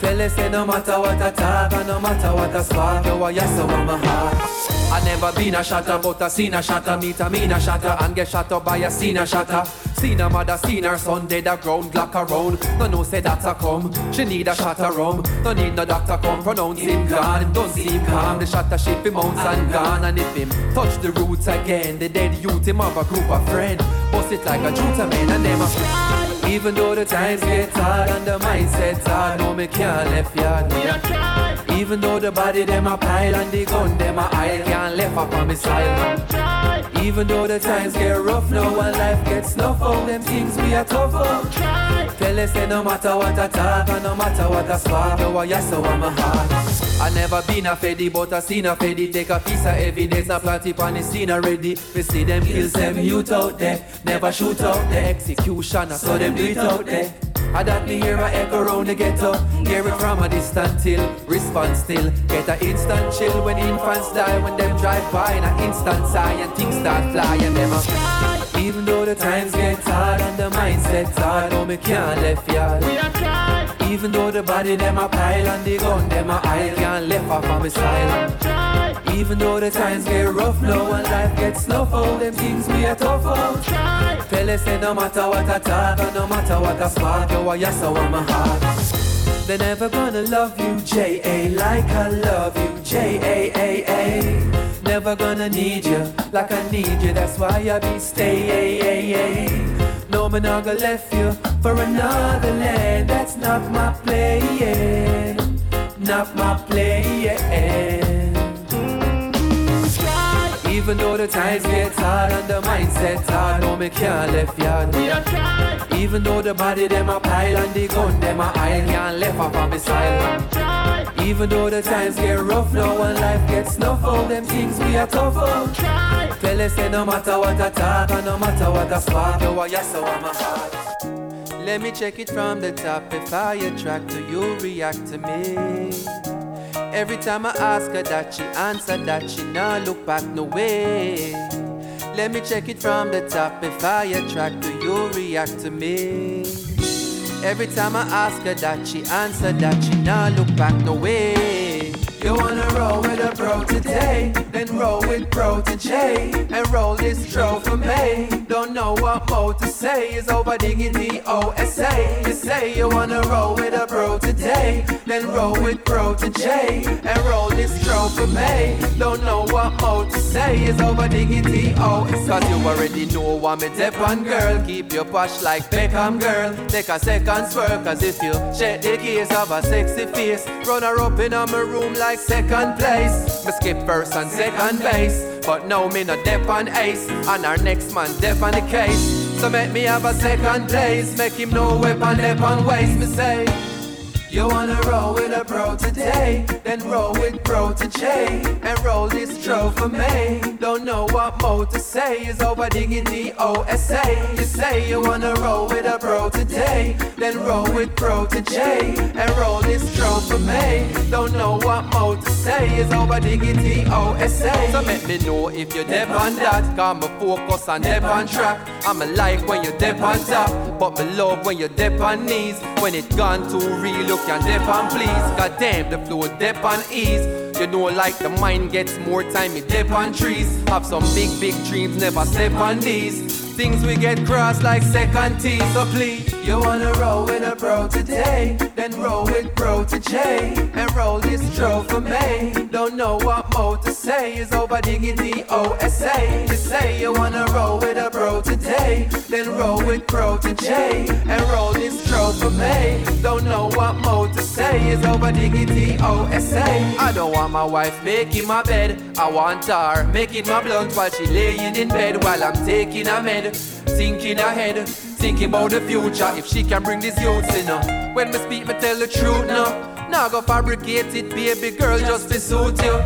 Tell us say no matter what I talk and no matter what I spark, you are yes so on my heart. I never been a shatter, but I seen a shatter, meet a mean a shatter, and get shot up by a seen a shatter. Seen a mother, seen her son dead a ground, glock around. No no say that's a come, she need a of rum. No need no doctor come, pronounce him gone. Don't seem calm, the shatter ship him mounts and gone. And if him touch the roots again, the dead youth him have a group of friend. Bust it like a shooter man and them a Even though the times get hard and the mindset's hard, no me can't left yard. Even though the body them a pile and the gun them a aisle, can't left up on me side. Even though the times get rough now and life gets snuff out, them things we are tough out. Tell us say no matter what I talk and no matter what I spark, you are yes so on my heart. I never been a feddy, but I seen a feddy take a piece of evidence and plant it on the scene already. We see them kill them youth out there, never shoot out the executioner, so them do it out there. I that me hear a echo round the ghetto. Hear it from a distant till Response still. Get a instant chill when infants die. When them drive by in a instant sigh And things start flying them up Even though the times get hard And the mindset's hard No me can't left yard Even though the body them a pile And the gun them a aisle Can't left off on me side Even though the times get rough now And life gets snuff out Them things we are tough out Tell us say no matter what I talk And no matter what I spark You are yes so on my heart They're never gonna love you J.A. like I love you J.A.A.A. Never gonna need you like I need you That's why I be staying No man gonna left you for another land. That's not my plan Not my plan even though the times get hard and the mindset's hard, no me can't left yard. Even though the body them a pile and the gun them a aisle, can't left up on me side. Even though the times get rough now and life gets snuff out, them things we are tough out. Tell us say no matter what I talk and no matter what I spark, you are yes so on my heart. Let me check it from the top. If I attract to you, react to me. Every time I ask her that, she answer that she nah look back no way. Let me check it from the top. If I attract to you, react to me. Every time I ask her that, she answer that she nah look back no way. You wanna roll with a bro today, then roll with J, and roll this tro for me. Don't know what more to say, is over diggity OSA. You say you wanna roll with a bro today. Then roll with Protoje and roll this stroke for me. Don't know what more to say. It's over diggity. It's cause you already know what me dip on, girl. Keep your push like Beckham, girl. Take a second swerve, cause if you check the case of a sexy face, run her up in my room like second place. Me skip first and second base. But now me no dep on ace, and our next man dep on the case. So make me have a second place, make him know weapon dep on waste. Me say. You wanna roll with a pro today, then roll with Protoje and roll this tro for me. Don't know what more to say, is over diggity OSA. You say you wanna roll with a pro today, then roll with Protoje and roll this tro for me. Don't know what more to say, is over diggity OSA. So make me know if you're dep on that, got me focus on dep on track. I'm a like when you're dep on top, but me love when you're dep on knees. When it gone too real, look can dip on please. God damn, the flow dip on ease. You know, like the mind gets more time, it dip on trees. Have some big, big dreams, never step on these. Things we get crossed like second T, so please. You wanna roll with a bro today, then roll with bro to J and roll this tro for me. Don't know what more to say, is over diggity OSA. You say you wanna roll with a bro today, then roll with bro to J and roll this tro for me. Don't know what more to say, is over diggity. I don't want my wife making my bed, I want her making my blunt while she laying in bed while I'm taking a med. Thinking ahead, thinking about the future. If she can bring this youth in her. When me speak, me tell the truth now. Now go fabricate it, baby girl, just to suit you.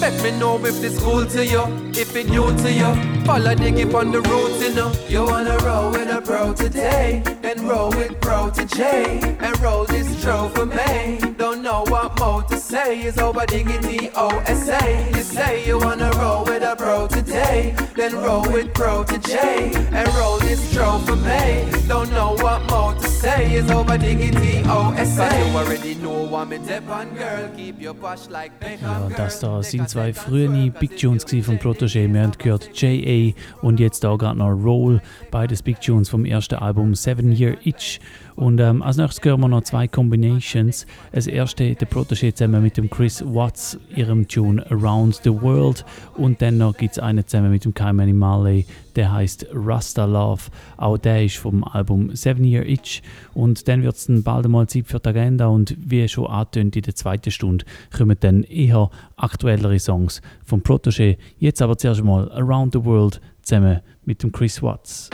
Make me know if this cool to you, if it new to you. Follow the give on the route, you know. You wanna roll with a pro today, then roll with Protoje, and roll this tro for me. Don't know what more to say, is over diggity OSA. You say you wanna roll with a pro today, then roll with pro to J, and roll this tro for me. Don't know what more to say, is over diggity OSA. You already know what me dip on, girl. Keep your push like Beckham, Ja, das da sind zwei frühe Big Tunes von Protégé. Wir haben gehört J.A. und jetzt da gerade noch Roll, beides Big Tunes vom ersten Album Seven Year Itch. Und ähm, als nächstes hören wir noch zwei Combinations. Das erste, der Protégé zusammen mit dem Chris Watts, ihrem Tune Around the World. Und dann noch gibt es einen zusammen mit dem Kymani Marley, der heißt Rasta Love. Auch der ist vom Album Seven Year Itch. Und dann wird es bald einmal Zeit für die Agenda. Und wie schon angetönt in der zweiten Stunde, kommen dann eher aktuellere Songs vom Protégé. Jetzt aber zuerst mal Around the World zusammen mit dem Chris Watts.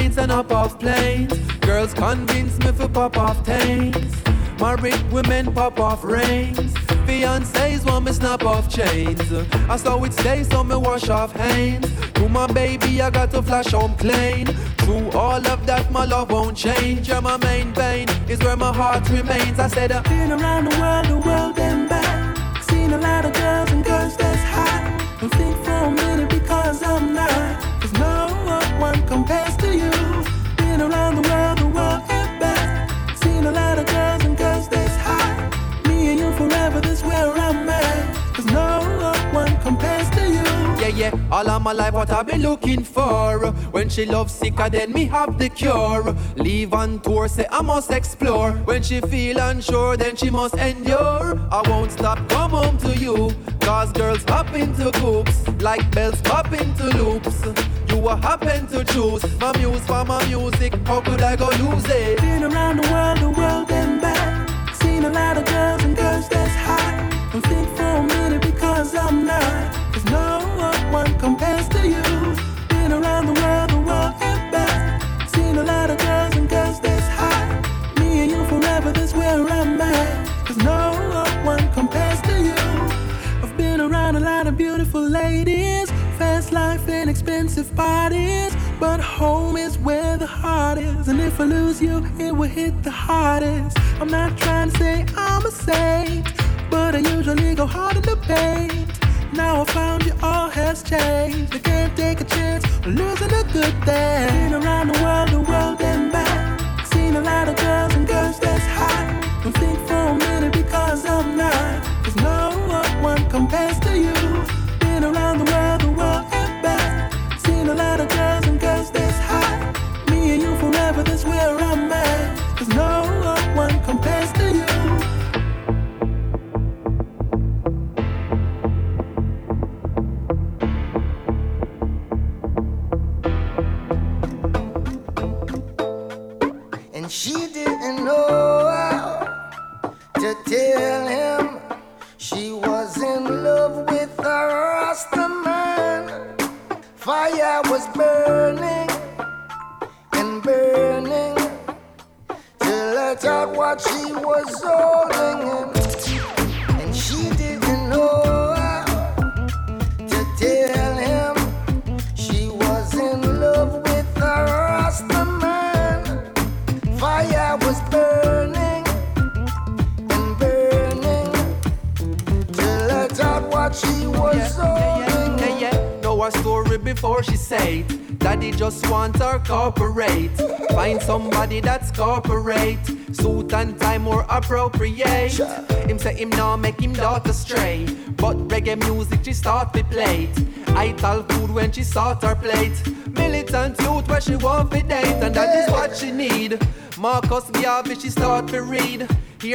Planes and hop off planes. Girls convince me for pop off tails. Married women pop off rings. Fiancés want me snap off chains. I saw it stay, so me wash off hands. To my baby, I got to flash home clean. Through all of that, my love won't change. You're my main vein, is where my heart remains. I said, uh, Been around the world, the world all of my life what I've been looking for. When she loves sicker, then me have the cure. Leave on tour, say I must explore. When she feel unsure, then she must endure. I won't stop, come home to you. Cause girls hop into coops, like bells pop into loops. You will happen to choose my muse for my music. How could I go lose it? Been around the world, the world and back. Seen a lot of girls and girls that's hot. Don't think for a minute because I'm not one compares to you. Been around the world, the world and back. Seen a lot of girls and girls this high. Me and you forever, that's where I'm at. Cause no one compares to you. I've been around a lot of beautiful ladies. Fast life and expensive parties, But home is where the heart is. And if I lose you, it will hit the hardest. I'm not trying to say I'm a saint. But I usually go hard in the pain. Now I found you, all has changed. I can't take a chance on losing a good thing. Been around the world, the world and back. Seen a lot of girls and girls that's hot. Don't think for a minute because I'm not. Cause no one compares to you.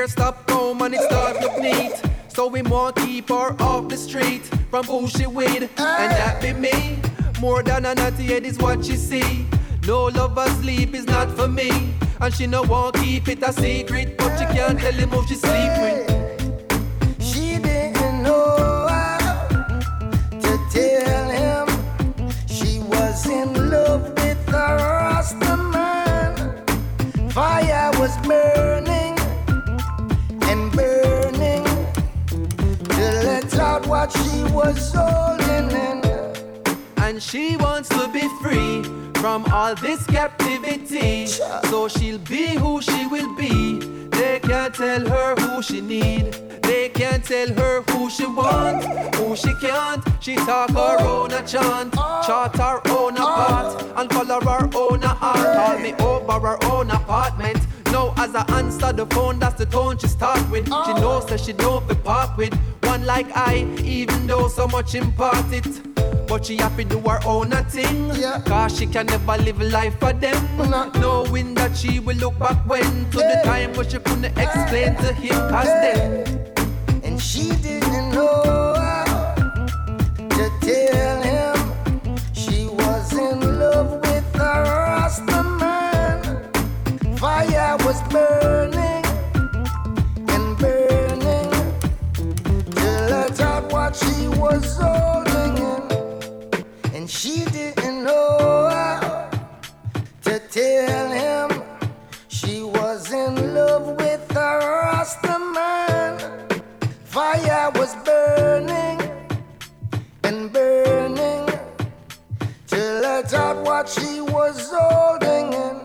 Stop home and it start look neat. So we want keep her off the street from who she with, and that be me. More than a naughty head is what she see. No lover sleep is not for me, and she no want keep it a secret, but she can't tell him who she sleep with. Was holding in. And she wants to be free from all this captivity. So she'll be who she will be. They can't tell her who she need. They can't tell her who she want, who she can't. She talk her own a chant, chart her own a part, and color her own a art. Call me over her own apartment. Now as I answer the phone, that's the tone she start with. She oh. knows that she don't be part with one like I, even though so much impart it. But she happy do her own a thing. Cause she can never live a life for them. Knowing that she will look back when to the time when she couldn't explain to him cause then. And she didn't know how to tell Fire was burning and burning to let out what she was holding in. And she didn't know how to tell him she was in love with a Rasta man. Fire was burning and burning to let out what she was holding in.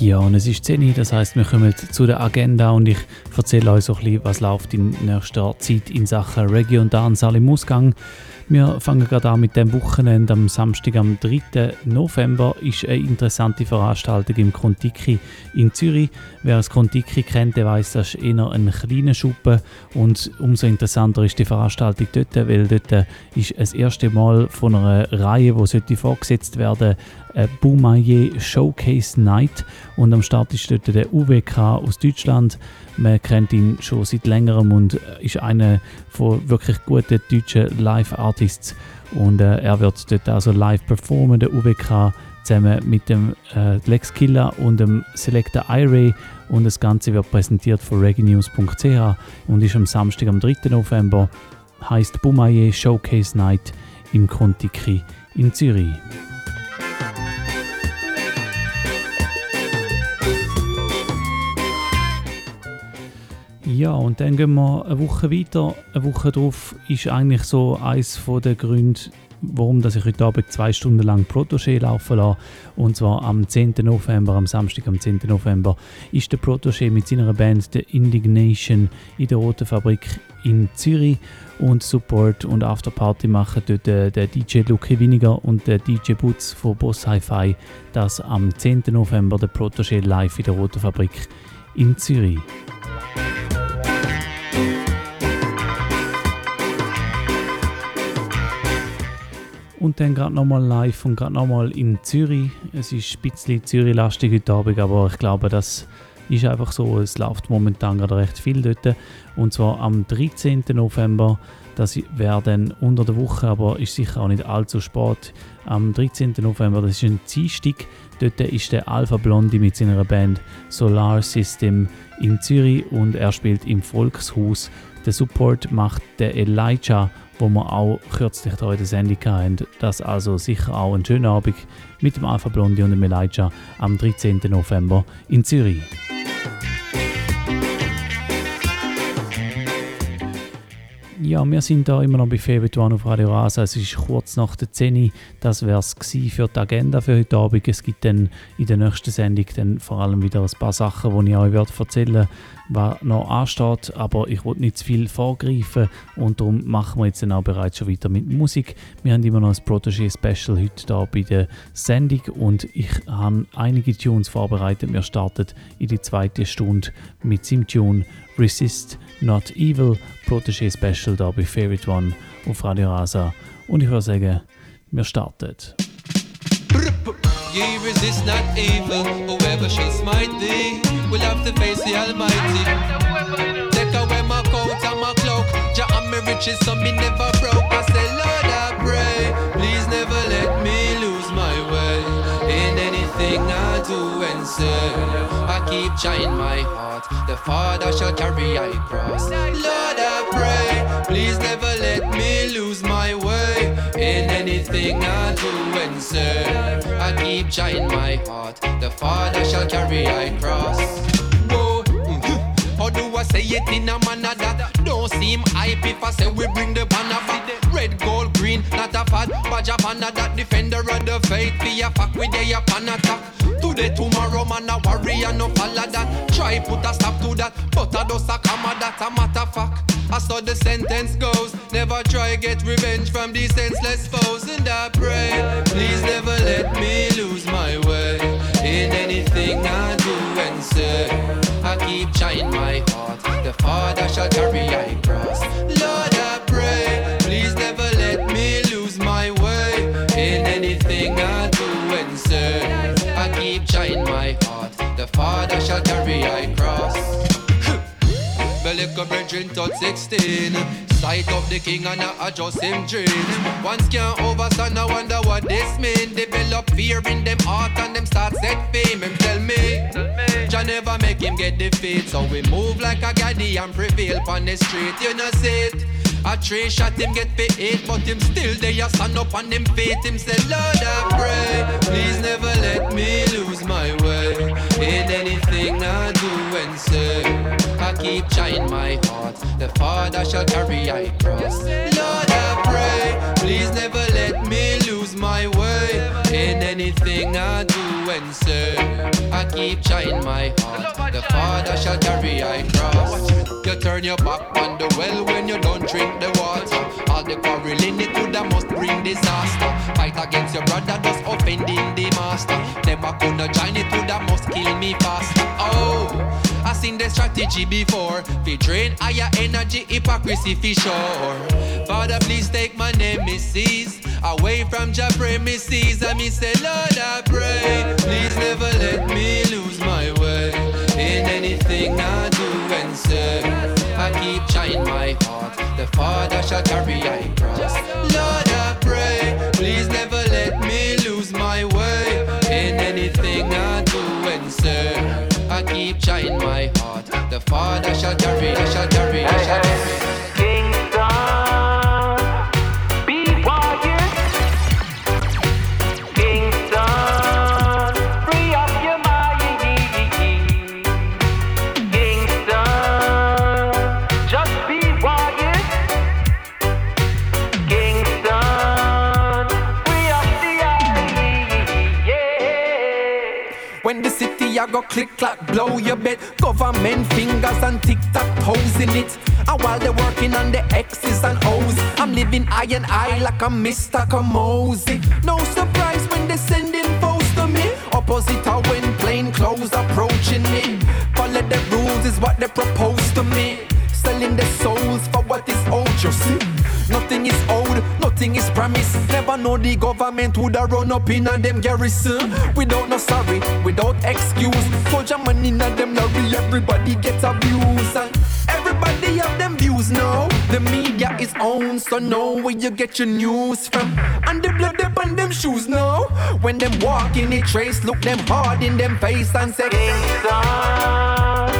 Ja, und es ist 10 Uhr, das heißt, wir kommen zu der Agenda und ich erzähle euch so ein bisschen, was läuft in nächster Zeit in Sachen Reggae und Dancehall im Ausgang. Wir fangen gerade an mit dem Wochenende. Am Samstag, am 3. November, ist eine interessante Veranstaltung im Kontiki in Zürich. Wer das Kontiki kennt, der weiß, das ist eher ein kleiner Schuppen. Und umso interessanter ist die Veranstaltung dort, weil dort ist das erste Mal von einer Reihe, die sollte vorgesetzt werden Boumaye Showcase Night und am Start ist dort der UWK aus Deutschland. Man kennt ihn schon seit längerem und ist einer von wirklich guten deutschen Live-Artists und äh, er wird dort also live performen, der UWK zusammen mit dem äh, Lex Killer und dem Selector iRay und das Ganze wird präsentiert von reginews.ch und ist am Samstag, am 3. November, heißt Boumaye Showcase Night im Kontiki in Zürich. Ja, und dann gehen wir eine Woche weiter. Eine Woche drauf ist eigentlich so eines der Gründe, warum dass ich heute Abend zwei Stunden lang Protégé laufen lasse. Und zwar am 10. November, am Samstag, am 10. November, ist der Protégé mit seiner Band The Indignation in der Roten Fabrik in Zürich. Und Support und Afterparty machen dort der, der DJ Lucky Winiger und der DJ Butz von Boss Hi-Fi. Das am 10. November der Protégé live in der Roten Fabrik in Zürich. Und dann gerade nochmal live und gerade nochmal in Zürich. Es ist ein bisschen Zürich-lastig heute Abend, aber ich glaube, das ist einfach so. Es läuft momentan gerade recht viel dort. Und zwar am 13. November. Das wäre dann unter der Woche, aber ist sicher auch nicht allzu spät. Am 13. November, das ist ein Dienstag. Dort ist der Alpha Blondie mit seiner Band Solar System in Zürich und er spielt im Volkshaus. Der Support macht der Elijah wo wir auch kürzlich hier in der Sendung hatten. Das also sicher auch ein schöner Abend mit dem Alpha Blondie und dem Elijah am 13. November in Zürich. Ja, wir sind da immer noch bei One auf Radio Rasa. Es ist kurz nach der 10 Das wäre es für die Agenda für heute Abend. Es gibt dann in der nächsten Sendung dann vor allem wieder ein paar Sachen, die ich euch erzählen werde was noch ansteht, aber ich will nicht zu viel vorgreifen und darum machen wir jetzt dann auch bereits schon weiter mit Musik. Wir haben immer noch ein Protégé Special heute da bei der Sendung und ich habe einige Tunes vorbereitet. Wir starten in die zweite Stunde mit seinem Tune Resist Not Evil, Protégé Special da bei Favorite One auf Radio Rasa und ich würde sagen, wir starten. Ye resist not evil, whoever shall smite will have to face the Almighty. Take away my coat and my cloak, Jah and me riches, so me never broke. I say, Lord, I pray, and say. I keep trying my heart, the Father shall carry I cross. Lord, I pray, please never let me lose my way in anything I do and say. I keep trying my heart, the Father shall carry I cross. Do I say it in a manner that don't seem hype if I say we bring the banner back? Red, gold, green, not a fad. Badge a banner that defender of the faith. Be a fuck with a upon attack. Today, tomorrow, man, a warrior, no follow that. Try put a stop to that, but I just a comma that a matter fact. I saw the sentence goes. Never try get revenge from these senseless foes. And I pray, please never let me lose my way in anything I do and say. I keep trying my heart. The Father shall carry I cross. Lord, I pray, please never let me lose my way in anything I do and say. I keep trying my heart. The Father shall carry I cross. Little brethren touch 16 Sight of the king and I adjust him dream Once can't overstand, I wonder what this mean. Develop fear in them heart and them start set fame. Him tell me, Jah never make him get defeat. So we move like a gaddy and prevail on the street. You know see it? A three shot him get paid but him still there. Stand up on them feet. Him say, Lord, I pray, I keep trying my heart. The Father shall carry I cross. Lord, I pray, please never let me lose my way in anything I do and serve. I keep trying my heart. The Father shall carry I cross. You turn your back on the well when you don't drink the water. All the quarreling it would must bring disaster. Fight against your brother, just offending the master. I could not join it would must kill me faster. I seen the strategy before. Fi drain higher energy, hypocrisy fi sure. Father, please take my nemesis away from your premises. And me say, Lord, I pray, please never let me lose my way in anything I do and say. I keep trying my heart. The Father shall carry I cross. Lord, I pray, please never keep trying my heart. The Father shall carry, shall carry, shall carry. Click clack blow your bed. Government fingers and tick tock toes in it. And while they're working on the X's and O's I'm living eye and eye like I'm Mr. Kamosi No surprise when they sending foes to me. Opposite of when plain clothes approaching me. Follow the rules is what they propose to me. Selling their souls for what is owed, you see Nothing is owed, nothing is promised. Never know the government would have run up in a them garrison. Without no sorry, without excuse. Soldier money in a them lorry, everybody gets abused. And everybody have them views now. The media is owned, so know where you get your news from. And the blood up on them shoes now. When them walk in the trace, look them hard in them face and say, Kingston,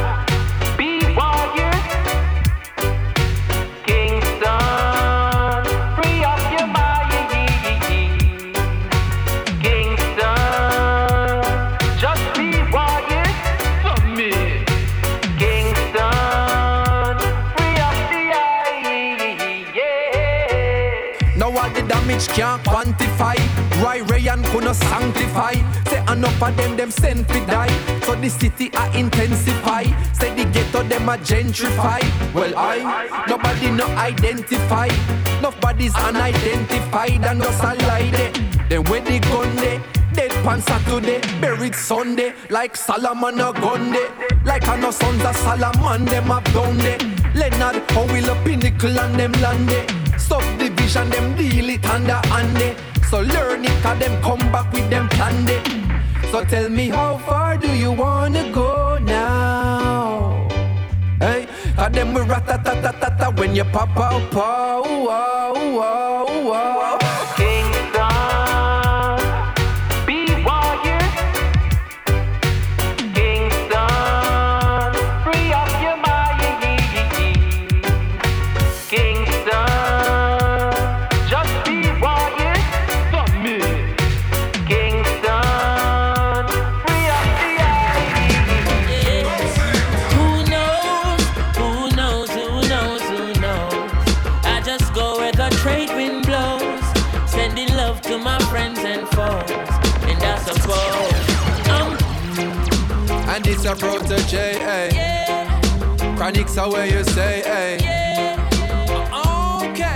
damage can't quantify. Roy Rayan couldn't sanctify. Say enough of them, them sent to die. So the city I intensify. Say the ghetto them a gentrify. Well I nobody no identify. Nobody's unidentified and just a lie there. Then where they gun there? Dead pan Saturday, buried Sunday, like Solomon a gun day. Like I know sons of Solomon, them up down there. Leonard, how will a pinnacle and them land there. Subdivision, them deal it under there. So learn it, cause them come back with them plan. So tell me how far do you wanna go now? Hey, cause them we rat-a-tat-tat-tat when you pop out, pow, wow, wow, wow. A Protoje, eh? Chronixx are where you say, eh? Okay.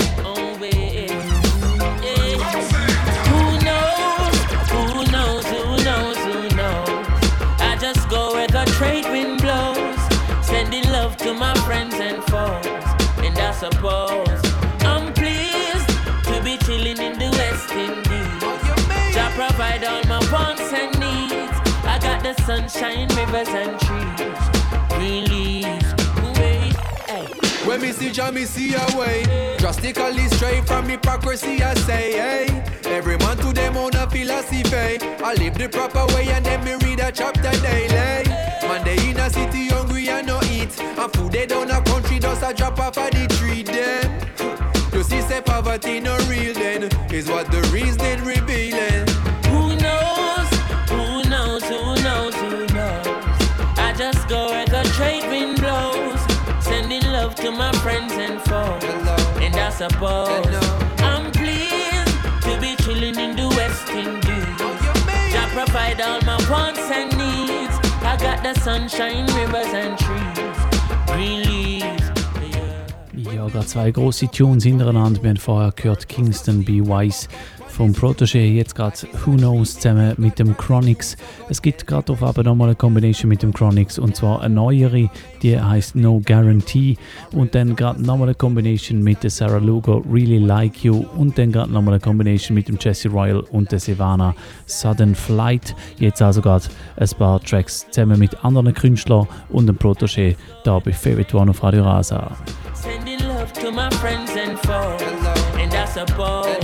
Who knows? Who knows? Who knows? Who knows? I just go where the trade wind blows, sending love to my friends and foes, and I suppose the sunshine, rivers and trees, We leave Wait, hey. Eh. When me see Jah, me see a way. Drastically straight from hypocrisy, I say, hey. Every man to them own a philosophy. I live the proper way and then me read a chapter daily. Man, they in a city hungry and no eat. And food they down a country does a drop off of the tree them. You see, say poverty no real then. Is what the reason revealing. My friends and foes. And I suppose I'm pleased to be chilling in the West Indies. Jah provide all my wants and needs. I got the sunshine, rivers and trees. Green leaves. Ja, gerade zwei große Tunes hintereinander. Wir haben vorher gehört Kingston Be Wise vom Protégé, jetzt gerade Who Knows zusammen mit dem Chronix. Es gibt gerade auf aber nochmal eine Combination mit dem Chronix und zwar eine neuere, die heißt No Guarantee und dann gerade nochmal eine Combination mit der Sarah Lugo Really Like You und dann gerade nochmal eine Combination mit dem Jesse Royal und der Savannah Sudden Flight. Jetzt also gerade ein paar Tracks zusammen mit anderen Künstlern und dem Protégé da bei Favorite One auf Radio Rasa. Sending love to my friends and foes. And I suppose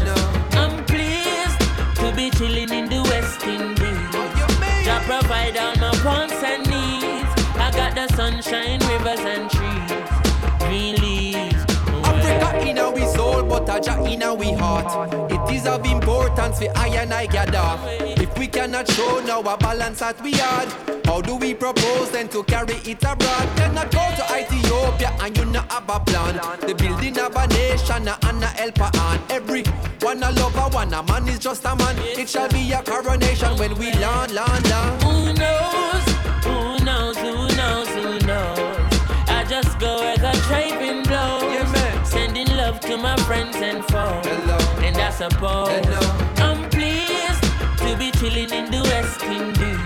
a in our heart. It is of importance for I and I gather. If we cannot show now a balance that we had, how do we propose then to carry it abroad? Cannot go to Ethiopia and you not have a plan. The building of a nation and a helper on every one a lover, one a man is just a man. It shall be a coronation when we land, land, land. Who knows? Who knows? Who knows? Who knows? I just go where the trade to my friends and foes. And I suppose I'm pleased to be chilling in the West Indies.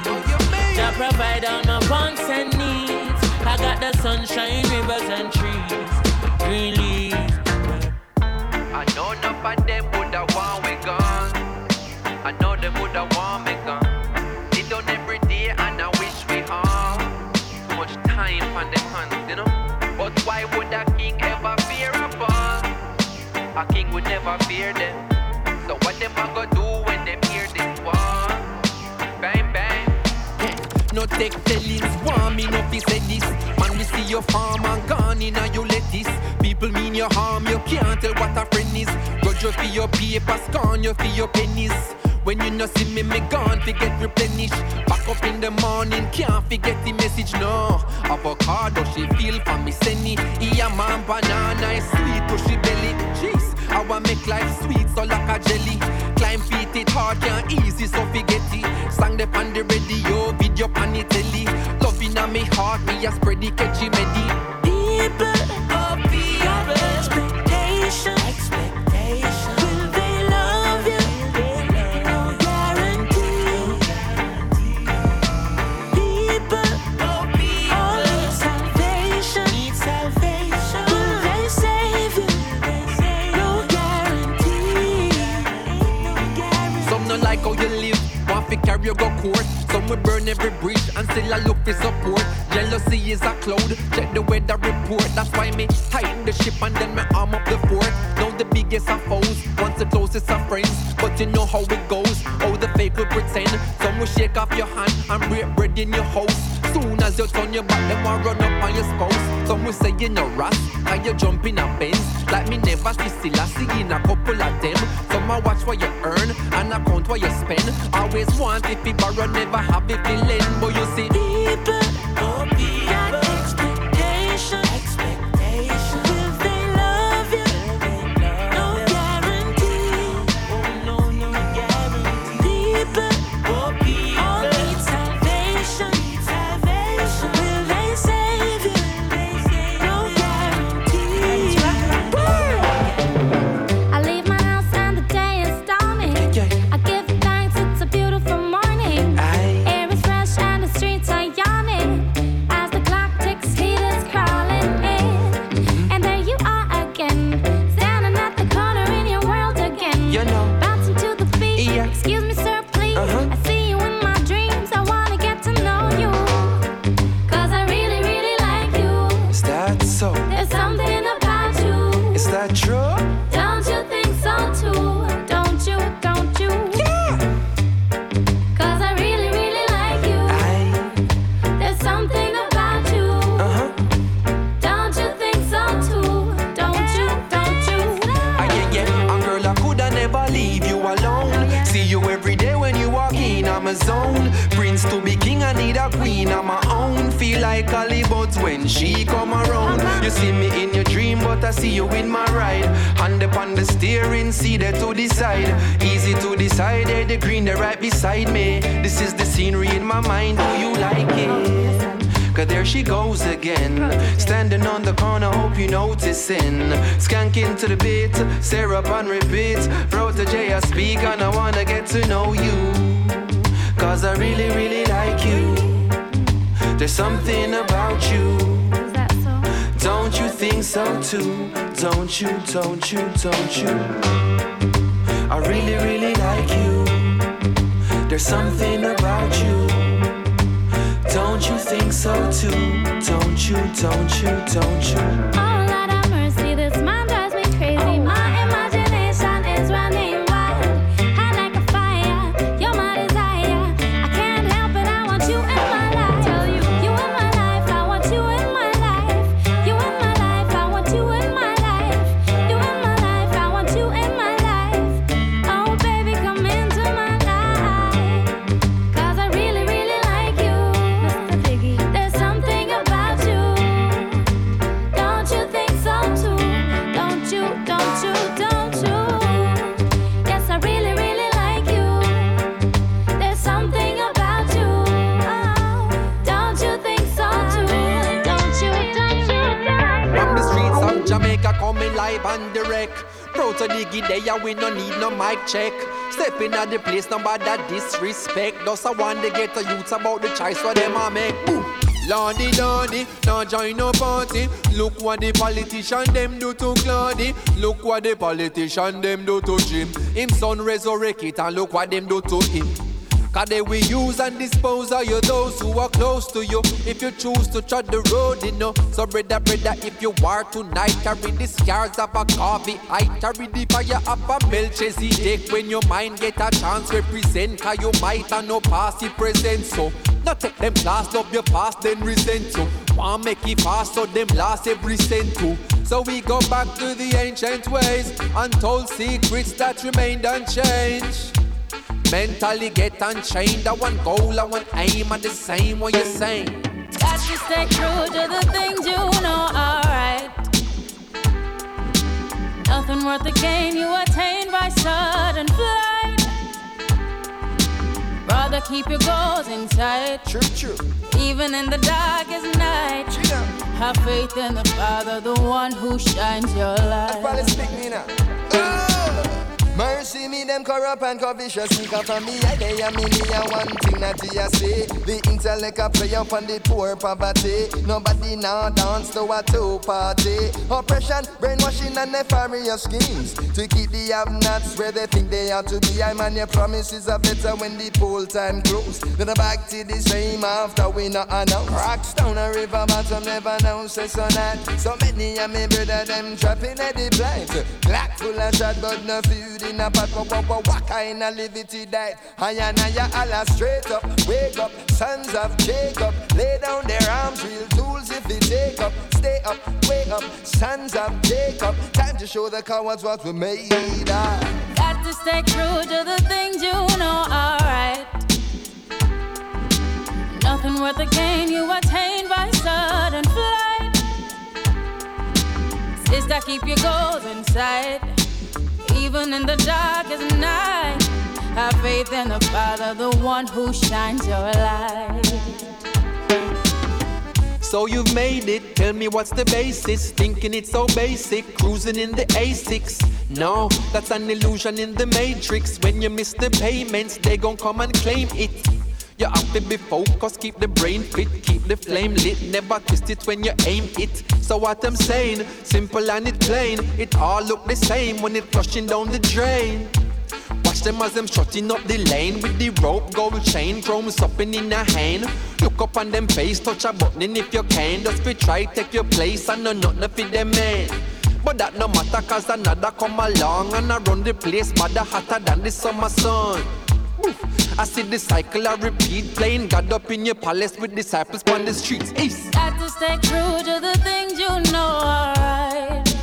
Jah provide all my wants and needs. I got the sunshine, rivers and trees. Green leaves. I know enough of them woulda want A king would never fear them. So what them a go do when them hear this war? Bang bang. No take tellings, want me no fi this. Man, we see your farm and gone in and you lettuce. People mean your harm, you can't tell what a friend is. Grudge you for your paper, scorn you for your pennies. When you no see me, me gone, forget replenish. Back up in the morning, can't forget the message, no. Avocado, she feel for me, senny. Yeah, man, banana is sweet to she belly. I want make life sweet, so like a jelly. Climb feet, it hard, can't easy, so forget it. Sang the on the radio, video pan the telly. Love in me heart, me a spread the catchy medi. Court. Some will burn every bridge and still I look for support. Jealousy is a cloud, check the weather report. That's why me tighten the ship and then me arm up the fort. Now the biggest of foes, once the closest of friends. But you know how it goes, how will pretend. Some will shake off your hand and break bread in your house. Soon as you turn your back, them will run up on your spouse. Some will say you're no ras, and you jump in a Benz. Like me never see still I see in a couple of them. Some I watch what you earn and I count what you spend. Always want if you borrow, never have if you lend. But you see, people, beside me. This is the scenery in my mind. Do you like it? Cause there she goes again. Standing on the corner, hope you noticing. Skanking to the beat, syrup on repeat. Protoje, I speak and I wanna get to know you. Cause I really, really like you. There's something about you. Don't you think so too? Don't you, don't you, don't you? I really, really like you. There's something about you. Don't you think so too? Don't you, don't you, don't you? Dig there, we no need no mic check. Stepping at the place, nobody that disrespect. Just I want to get the youths about the choice for them I make. Boom. Lordy, lordy, now join no party. Look what the politician them do to Claudy. Look what the politician them do to Jim. Him son resurrect it and look what them do to him. Cause they will use and dispose of you those who are close to you. If you choose to tread the road, you know. So brother, brother, if you are tonight, carry the scars of a coffee. I carry the fire of a Melchizedek. When your mind get a chance, represent. Cause you might have no past, you present. So, not take them class, love your past, then resent you. Want make it fast, so them last every cent too. So we go back to the ancient ways, untold secrets that remained unchanged. Mentally get unchained. I want goal, I want aim, and the same what you're saying. Got to stay true to the things you know, alright. Nothing worth the gain you attain by sudden flight. Rather keep your goals in sight. True, true. Even in the darkest night. Have faith in the Father, the one who shines your light. Ah! Mercy me them corrupt and covetous. Sneak up from me I they and me and one thing that you say The intellect a play up on the poor poverty. Nobody now dance to a two party. Oppression, brainwashing and nefarious schemes. To keep the have-nots where they think they ought to be. I man your promises are better when the poll time close Then back to the same after we not announce. Rocks down a river bottom never know say so not So many of me brother them trapping at the blind Glock full of shot but no food in a pot What, what, what, what kind of liberty that I and I Allah straight up Wake up, sons of Jacob Lay down their arms, real tools if they take up Stay up, wake up, sons of Jacob Time to show the cowards what we made of Got to stay true to the things you know, alright. Nothing worth the gain you attain by sudden flight. Sister, keep your goals in sight. Even in the darkest night, have faith in the Father, the one who shines your light. So you've made it. Tell me what's the basis? Thinking it's so basic. Cruising in the A6. No, that's an illusion in the matrix. When you miss the payments, they gon' come and claim it. You have to be focused, keep the brain fit, keep the flame lit, never twist it when you aim it. So what I'm saying, simple and it plain, it all look the same when it flushing down the drain. Watch them as them strutting up the lane with the rope, gold chain, chrome supping in a hand. Look up on them face, touch a button if you can. Just be try take your place and know nothing for them man. But that no matter cause another come along and I run the place, but hotter than the summer sun. Oof. I see the cycle I repeat, playing God up in your palace with disciples on the streets. East. Got to stay true to the things you know, are alright.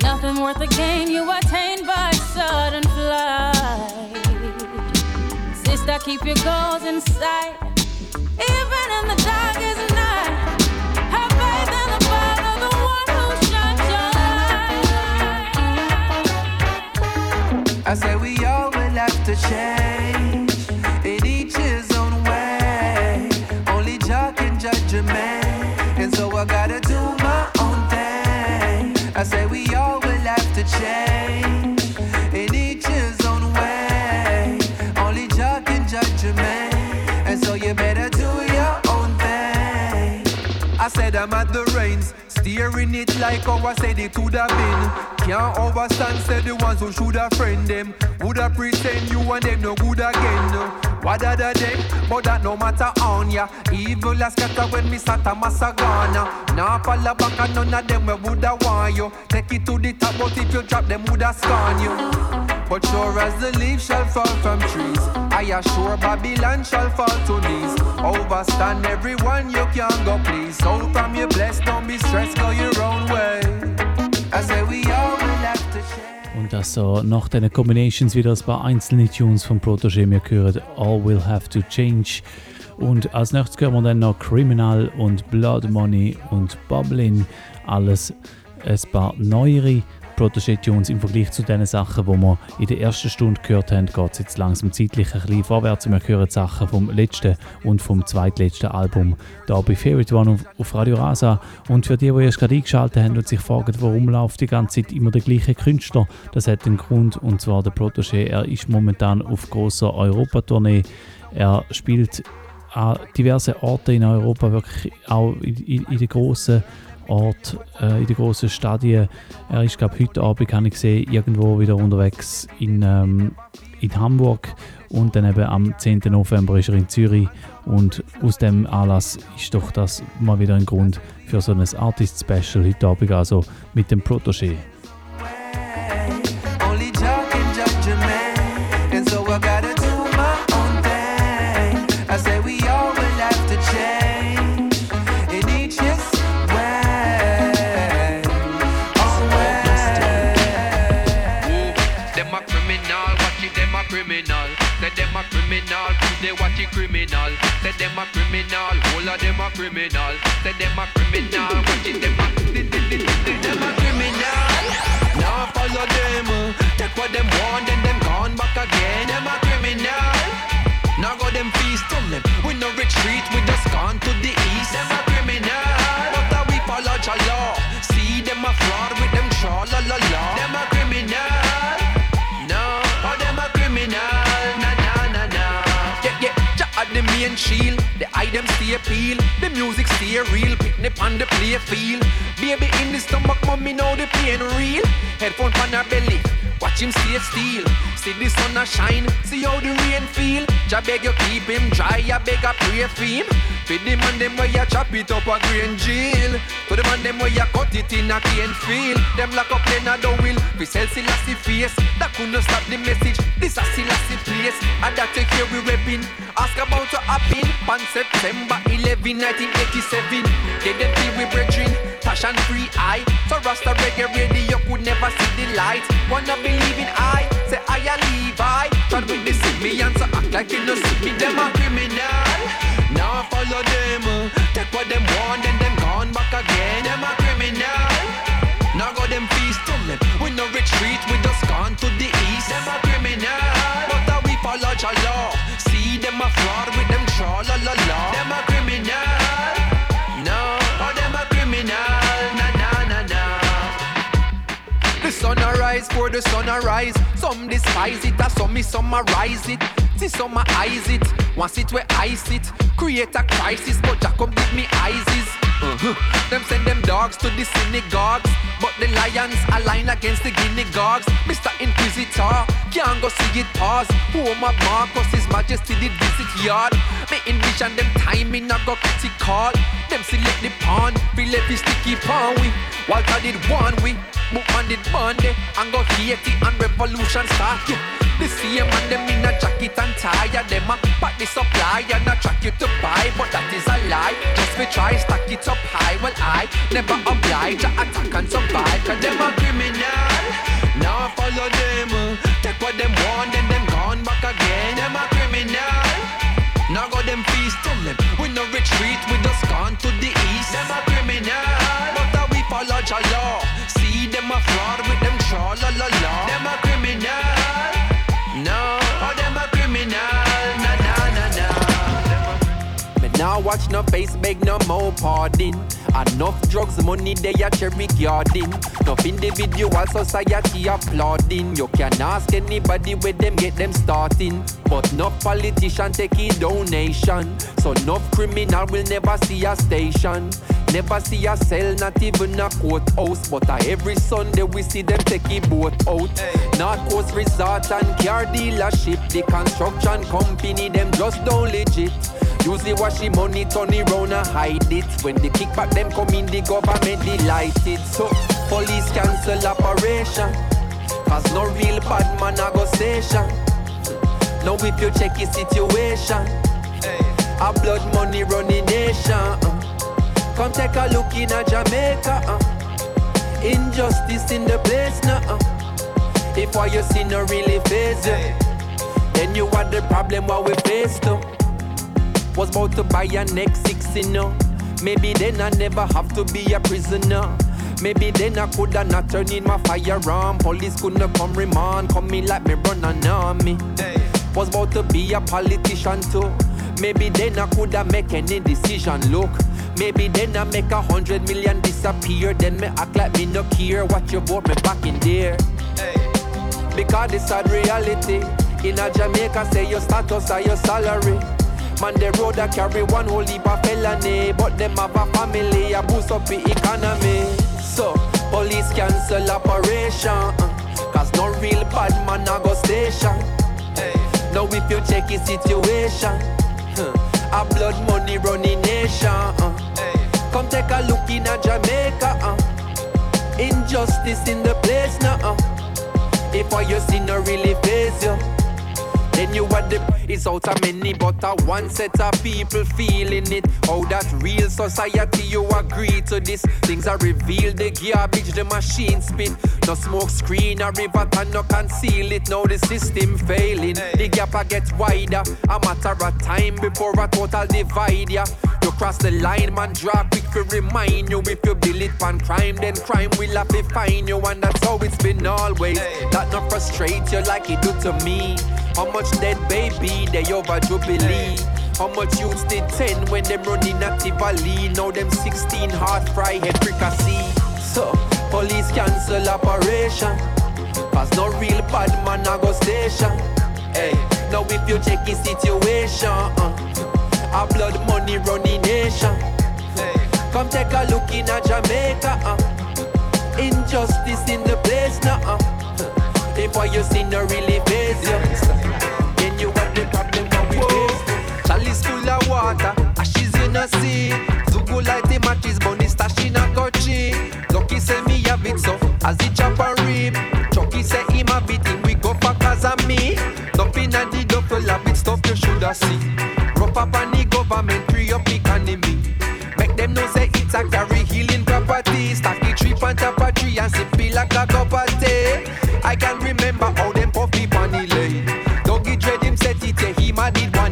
Nothing worth the gain you attain by sudden flight. Sister, keep your goals in sight. Even in the darkest like how I said it would have been. Can't overstand, said the ones who should have friend them. Woulda pretend you and them no good again. no. What other day? But that no matter on ya. Evil as scatter when me sat a massagana. Now fall back and none of them we woulda want you. Take it to the top, but if you drop them woulda scorn you. But sure as the leaves shall fall from trees, I assure Babylon shall fall to knees. Overstand everyone you can go please. So from your blessed, don't be stressed, go your own way. I we all will to share. Und das so nach den Combinations wieder ein paar einzelne Tunes vom Protégé. Wir hören All Will Have to Change. Und als nächstes hören wir dann noch Criminal und Blood Money und Bubbling. Alles ein paar neuere Protégé-Tunes im Vergleich zu den Sachen, die wir in der ersten Stunde gehört haben, geht es jetzt langsam zeitlich ein bisschen vorwärts. Wir hören Sachen vom letzten und vom zweitletzten Album da bei Favorite One auf, Radio Rasa. Und für die, die erst gerade eingeschaltet haben und sich fragen, warum läuft die ganze Zeit immer der gleiche Künstler, das hat einen Grund und zwar der Protégé. Er ist momentan auf großer Europatournee. Er spielt an diverse Orte in Europa, wirklich auch in, in, in den grossen Ort, äh, in den grossen Stadien. Er ist, glaube heute Abend, kann ich sehen, irgendwo wieder unterwegs in, ähm, in Hamburg und dann eben am 10. November ist er in Zürich und aus dem Anlass ist doch das mal wieder ein Grund für so ein Artist-Special heute Abend, also mit dem Protégé. Criminal, they watch it criminal. Say them a criminal, all of them a criminal. Say them a criminal, watch it, them a them a criminal. Now follow them, take what them want, then them gone back again. Them a criminal. Now go them feast, tell them we no retreat, we just gone to the east. Them a shield. The item stay appeal. The music stay real. Picnic on the play field. Baby in the stomach, mommy know the pain real. Headphone on her belly. Watch him stay still. See the sun a shine. See how the rain feel. Jah beg you keep him dry. I beg I pray for him. For the man them where you chop it up a green jail. To the man them where you cut it in a cane field. Them lock up in a the will. We sell Selassie face. That couldn't stop the message. This a Selassie place. And that take care we repping. Ask about what happen. On September 11, 1987. Get them feel we brethren. Passion free eye. So Rasta reggae radio could never see the light. Wanna believe in I. Say I a Levi. Try with the see me and so act like you no see me. Them a criminal. Now I follow them. Take what them want and them gone back again. Them a criminal. Now go them feast tell them we no retreat. We just gone to the east. Them a criminal. But uh, we follow Jah law. See them a fraud with them tra la la la. For the sun arise. Some despise it, and some me summarize it. See some eyes it, once it where I sit. Create a crisis, but Jack come give me eyes. Uh-huh. Them send them dogs to the synagogues, but the lions align against the guinea dogs. Mr. Inquisitor can't go see it pause. Home of Marcus, His Majesty did visit yard. Me envision them timing, I go critical. Them select the pawn, feel every sticky pawn we. Walter did one we, Bookman did Monday, and go Haiti and revolution start. Yeah. The same man them in a jacket and tie Them a pack the supply and a track you to buy But that is a lie. Just we try stack it up high. Well I never oblige to attack and survive. Cause them a criminal. Now I follow them Take what them want then them gone back again. Them a criminal. Now go them feast tell them. We no retreat we just gone to the east. Them a criminal. But uh, we follow Jah law watch no face, beg no more pardon. Enough drugs, money they a cherry garden. Enough individual society applauding. You can ask anybody where them get them starting. But no politician take a donation. So no criminal will never see a station. Never see a cell, not even a courthouse. But uh, every Sunday we see them take a boat out. North Coast Resort and car dealership. The construction company, them just don't legit. Usually wash the money, turn it round and hide it. When the kickback them come in, the government delighted. So police cancel operation. Cause no real bad man a go station. Now if you check his situation, a blood money running nation. uh. Come take a look in a Jamaica. Uh. Injustice in the place now. Uh. If what you see no really phase you, then you are the problem what we face too. Was about to buy a next six, you know. Maybe then I never have to be a prisoner. Maybe then I coulda not turned in my firearm. Police couldn't come remand, come in like me run an army. Was about to be a politician too. Maybe then I coulda make any decision. Look, maybe then I make a hundred million disappear. Then me act like me no care. Watch you vote me back in there. Because this sad reality. In a Jamaica, say your status or your salary. Man, the road I carry one whole heap of felony. But them have a family, a boost up the economy. So, police cancel operation. uh, Cause no real bad man a go station. Now if you check his situation, a blood money running nation. uh. Come take a look in a Jamaica. uh. Injustice in the place now. If all you see no really face you. Then you are the it's out of many, but a one set of people feeling it. How that real society you agree to this. Things are revealed, the garbage, the machine spit. No smoke screen, a river and no conceal it. Now the system failing, the gap a get wider. A matter of time before a total divide ya. You cross the line, man, draw quick to remind you. If you bill it on crime, then crime will have to find you, and that's how it's been always. That not frustrate you like it do to me. How much dead baby they over Jubilee? How much youths did 10 when them running actively? Now them 16 hard fry fricassee. So, police cancel operation. Cause no real bad man a go station. Hey, now if you check his situation, uh, a blood money running nation. Come take a look in a Jamaica. Uh, injustice in the place now. Uh, if what you see no really face you, then you have the problem what we face. Chalice full of water, ashes in the sea. Zugu light the matches, bunny stash in a coachy. Lucky say me have it so, as it chop and rip. Chucky say him a beat him, we go for cause of me. Dumping and the duffel lab with stuff you shoulda see. Rough up on the government, free up economy. Make them know say it's a carry healing property. Stack the tree on top of tree and sip it like a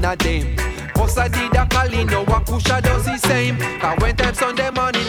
of them. Bossa did a call no one push a Kusha does the same. Cause when time Sunday morning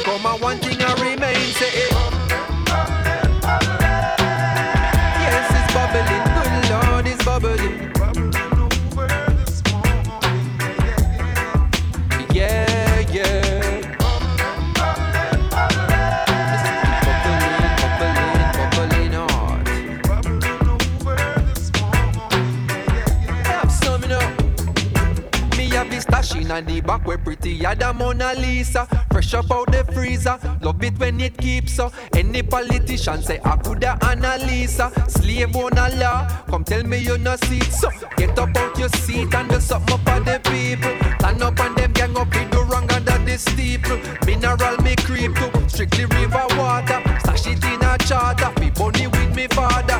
where a Mona Lisa. Fresh up out the freezer. Love it when it keeps so. Any politician say I coulda Annalisa. Slave on a law. Come tell me you no see it. So get up out your seat and do something up on the people. Stand up and them gang up in the wrong under the steeple. Mineral me creep to strictly river water. Stash it in a charter. Be bunny with me father.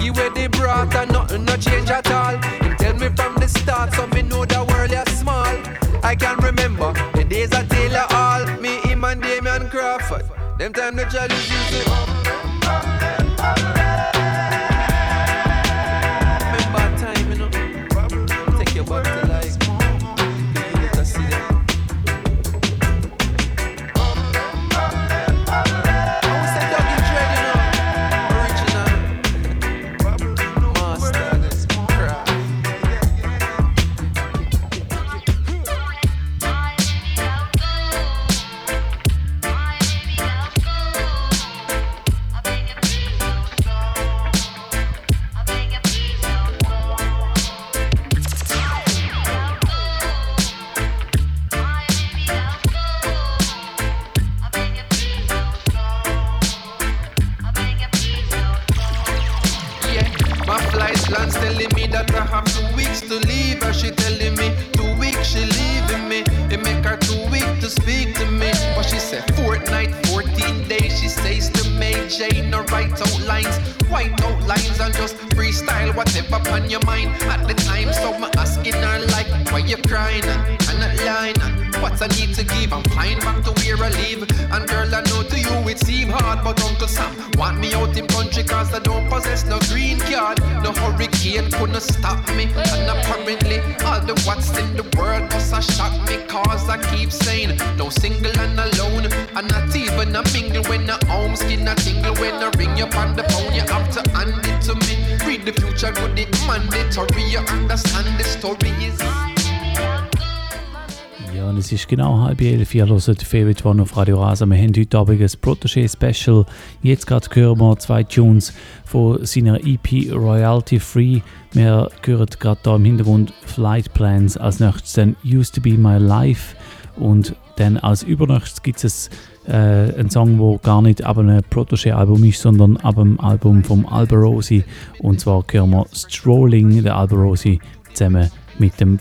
He wear the brought and nothing no change at all. Him tell me from the start so me know the world is small. I can Them time the chalice used to I ring you on the phone. You have to hand it to me. Read the future, good it mandatory. You understand the story is. Ja, und es ist genau halb elf. Ihr hört Favorite One auf Radio Rasa. Wir haben heute Abend ein Protégé-Special. Jetzt gerade hören wir zwei Tunes von seiner EP Royalty Free. Wir hören gerade hier im Hintergrund Flight Plans. Als nächstes dann Used to Be My Life. Und dann als übernächstes gibt es äh, einen Song, der gar nicht ab einem Protégé-Album ist, sondern ab dem Album vom Alberosi. Und zwar hören wir Strolling, der Alberosi, zusammen mit dem.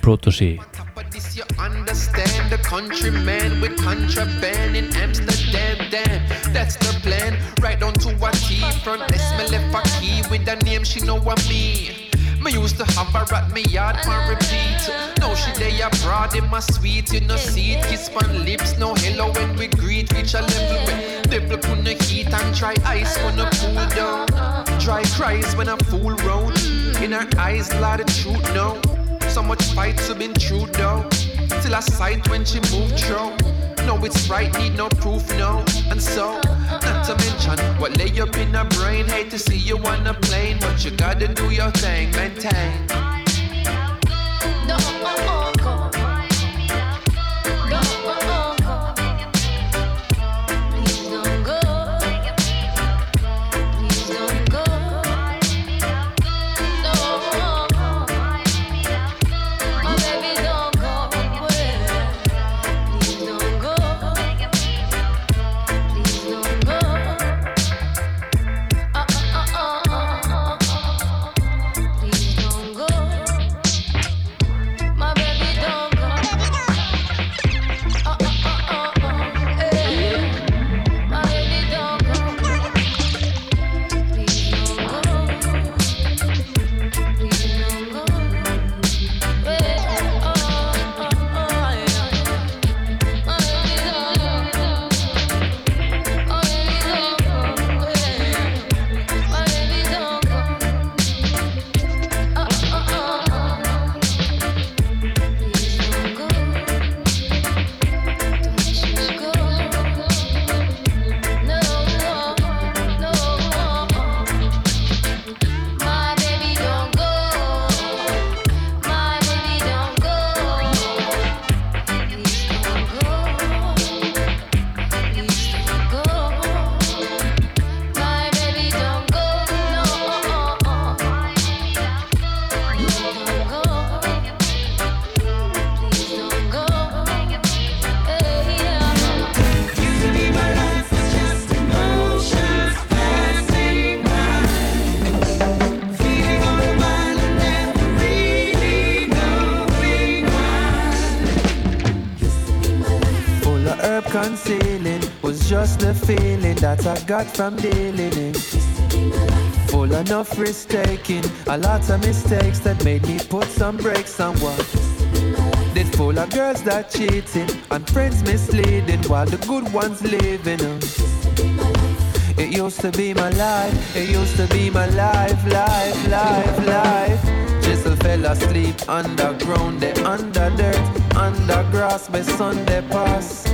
Damn, that's the plan. Right down to a T front. Let's me left a key with a name she know what me. Me used to have her at me yard for ah. repeat. Now she day abroad in my suite. You know see it, kiss on lips. No hello when we greet. Reach a level where devil put the heat and try ice when I cool ah, ah, down. Dry cries when I fool round. Mm. In her eyes, lot of truth now. So much fights have been true though. Till I sight when she moved through. No, it's right, need no proof, no. And so, not to mention what lay up in her brain. Hate to see you on a plane, but you gotta do your thing, maintain. The feeling that I got from dealing in. Full enough risk taking, a lot of mistakes that made me put some brakes on what. Did full of girls that cheating and friends misleading while the good ones living. uh. It used to be my life, it used to be my life, life, life, life. Chisel fell asleep underground, they under dirt, under grass, by Sunday pass.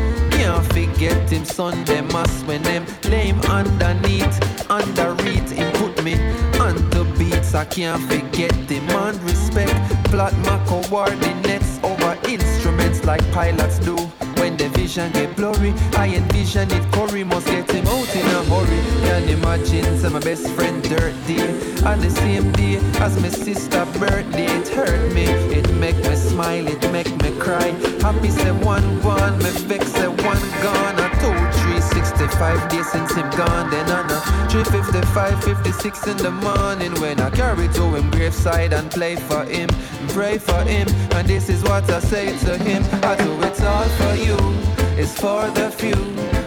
Can't forget him Sunday mass when them lame underneath, under it, him put me onto beats. I can't forget him and respect. Plot my coordinates over instruments like pilots do. When the vision get blurry, I envision it. Corey must get him out in a hurry. Can imagine say my best friend dirt day on the same day as my sister birthday. It hurt me, it make me smile, it make me cry. Happy say one one, me vex say one gone. A five days since him gone. Then I know 355, 56 in the morning when I carry to him graveside and play for him, pray for him. And this is what I say to him: I do it all for you. It's for the few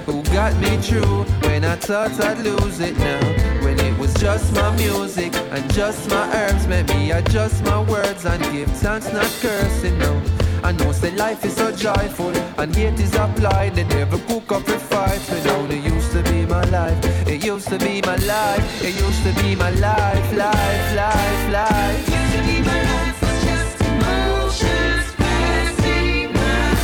who got me through when I thought I'd lose it now. When it was just my music and just my herbs, made me adjust my words and give thanks, not cursing. No, I know say life is so joyful and hate is applied. The devil cook up a fight. But now it used to be my life. It used to be my life. It used to be my life, life, life, life. Used to be my life. just emotions passing by.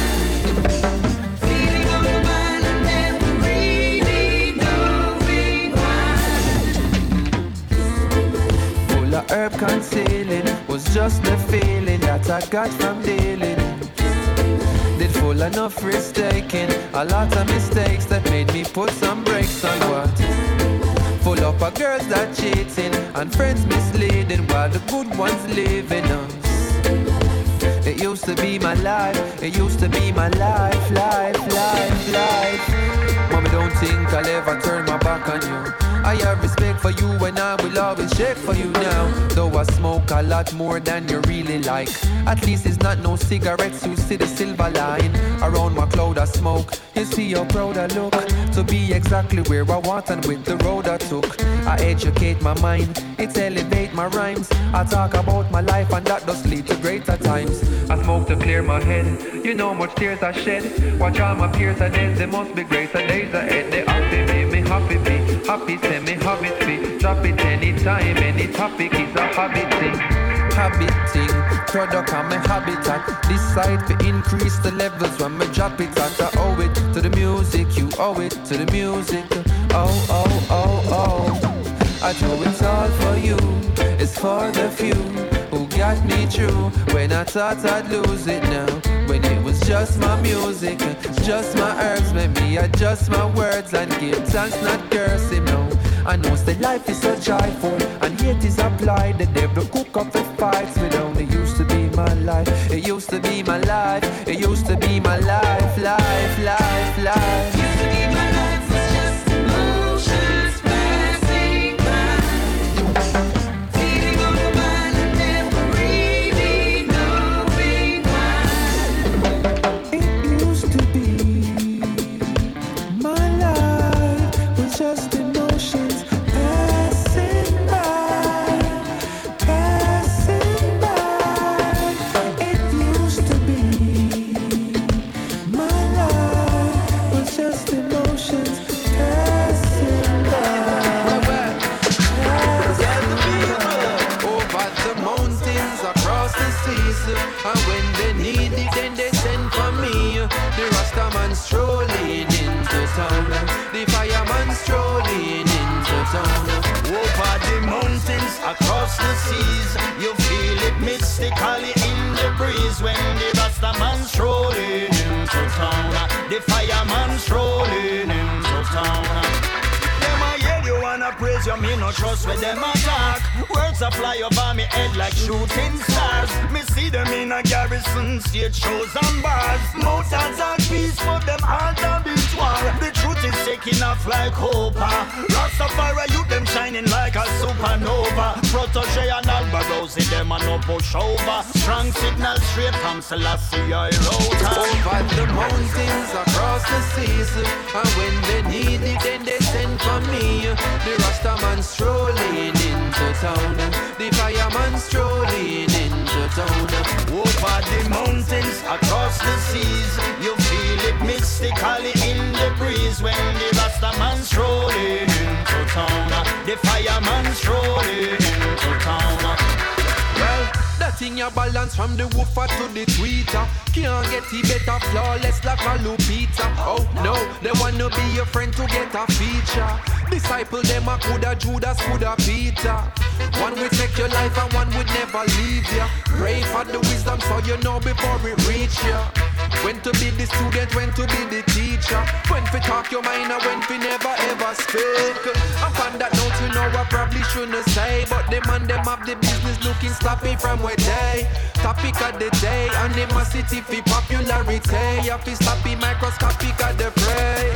Feeling on the mind never really knowing why. Full of herb concealing was just the feeling that I got from dealing. Full enough risk taking, a lot of mistakes that made me put some brakes on what. Full up of girls that cheating and friends misleading while the good ones living us. It used to be my life, it used to be my life, life, life, life. Mama, don't think I'll ever turn my back on you. I have respect for you and I will always shake for you now. Though I smoke a lot more than you really like. At least it's not no cigarettes, you see the silver line. Around my cloud of smoke, you see how proud I look. To be exactly where I want and with the road I took. I educate my mind, it elevate my rhymes. I talk about my life and that does lead to greater times. I smoke to clear my head, you know much tears I shed. Watch all my peers are dead, there must be greater days ahead. They happy me, me happy be, happy say eh, me habit be. Drop it anytime, any topic is a habit thing. Habit thing, product of my habitat. Decide to increase the levels when me drop it at. I owe it to the music, you owe it to the music. Oh, oh, oh, oh. I do it all for you, it's for the few got me through when I thought I'd lose it now. When it was just my music, uh, just my herbs, made me adjust my words and give thanks, not cursing. No, I know that life is so joyful and hate is applied. The devil cook up the fights, but only used to be my life. It used to be my life. It used to be my life, life, life. Strolling into town. Over the mountains, across the seas, you feel it mystically in the breeze when the Rastaman strolling into town, the fireman strolling into town. Them a yell you wanna praise you, me no trust with them attack. Words a fly over me head like shooting stars. Me see them in a garrison, stage shows and bars. Mountains and peace, but them all a beat war. The truth is taking off like hope. Rastafari, you them shining like a supernova. Protoje and Alborosie, them a no push over. Strong signal straight from Selassie, I wrote. Over the mountains, across the seas, and when they need it, then they send for me. The Rastaman strolling into town, the fireman strolling into town. Over the mountains, across the seas, you feel it mystically in the breeze when the Rastaman strolling into town, the fireman strolling into town. That thing you balance from the woofer to the tweeter. Can't get it better, flawless like a Lupita. Oh no, they wanna be your friend to get a feature. Disciple them a coulda Judas, coulda Peter. One will take your life and one would never leave ya. Pray for the wisdom so you know before it reach ya. When to be the student, when to be the teacher. When to talk your mind and when to never ever speak. I'm on that note, you know I probably shouldn't say. But them and them have the business looking sloppy from where they. Topic of the day, animosity for popularity. You feel sloppy, microscopic of the prey.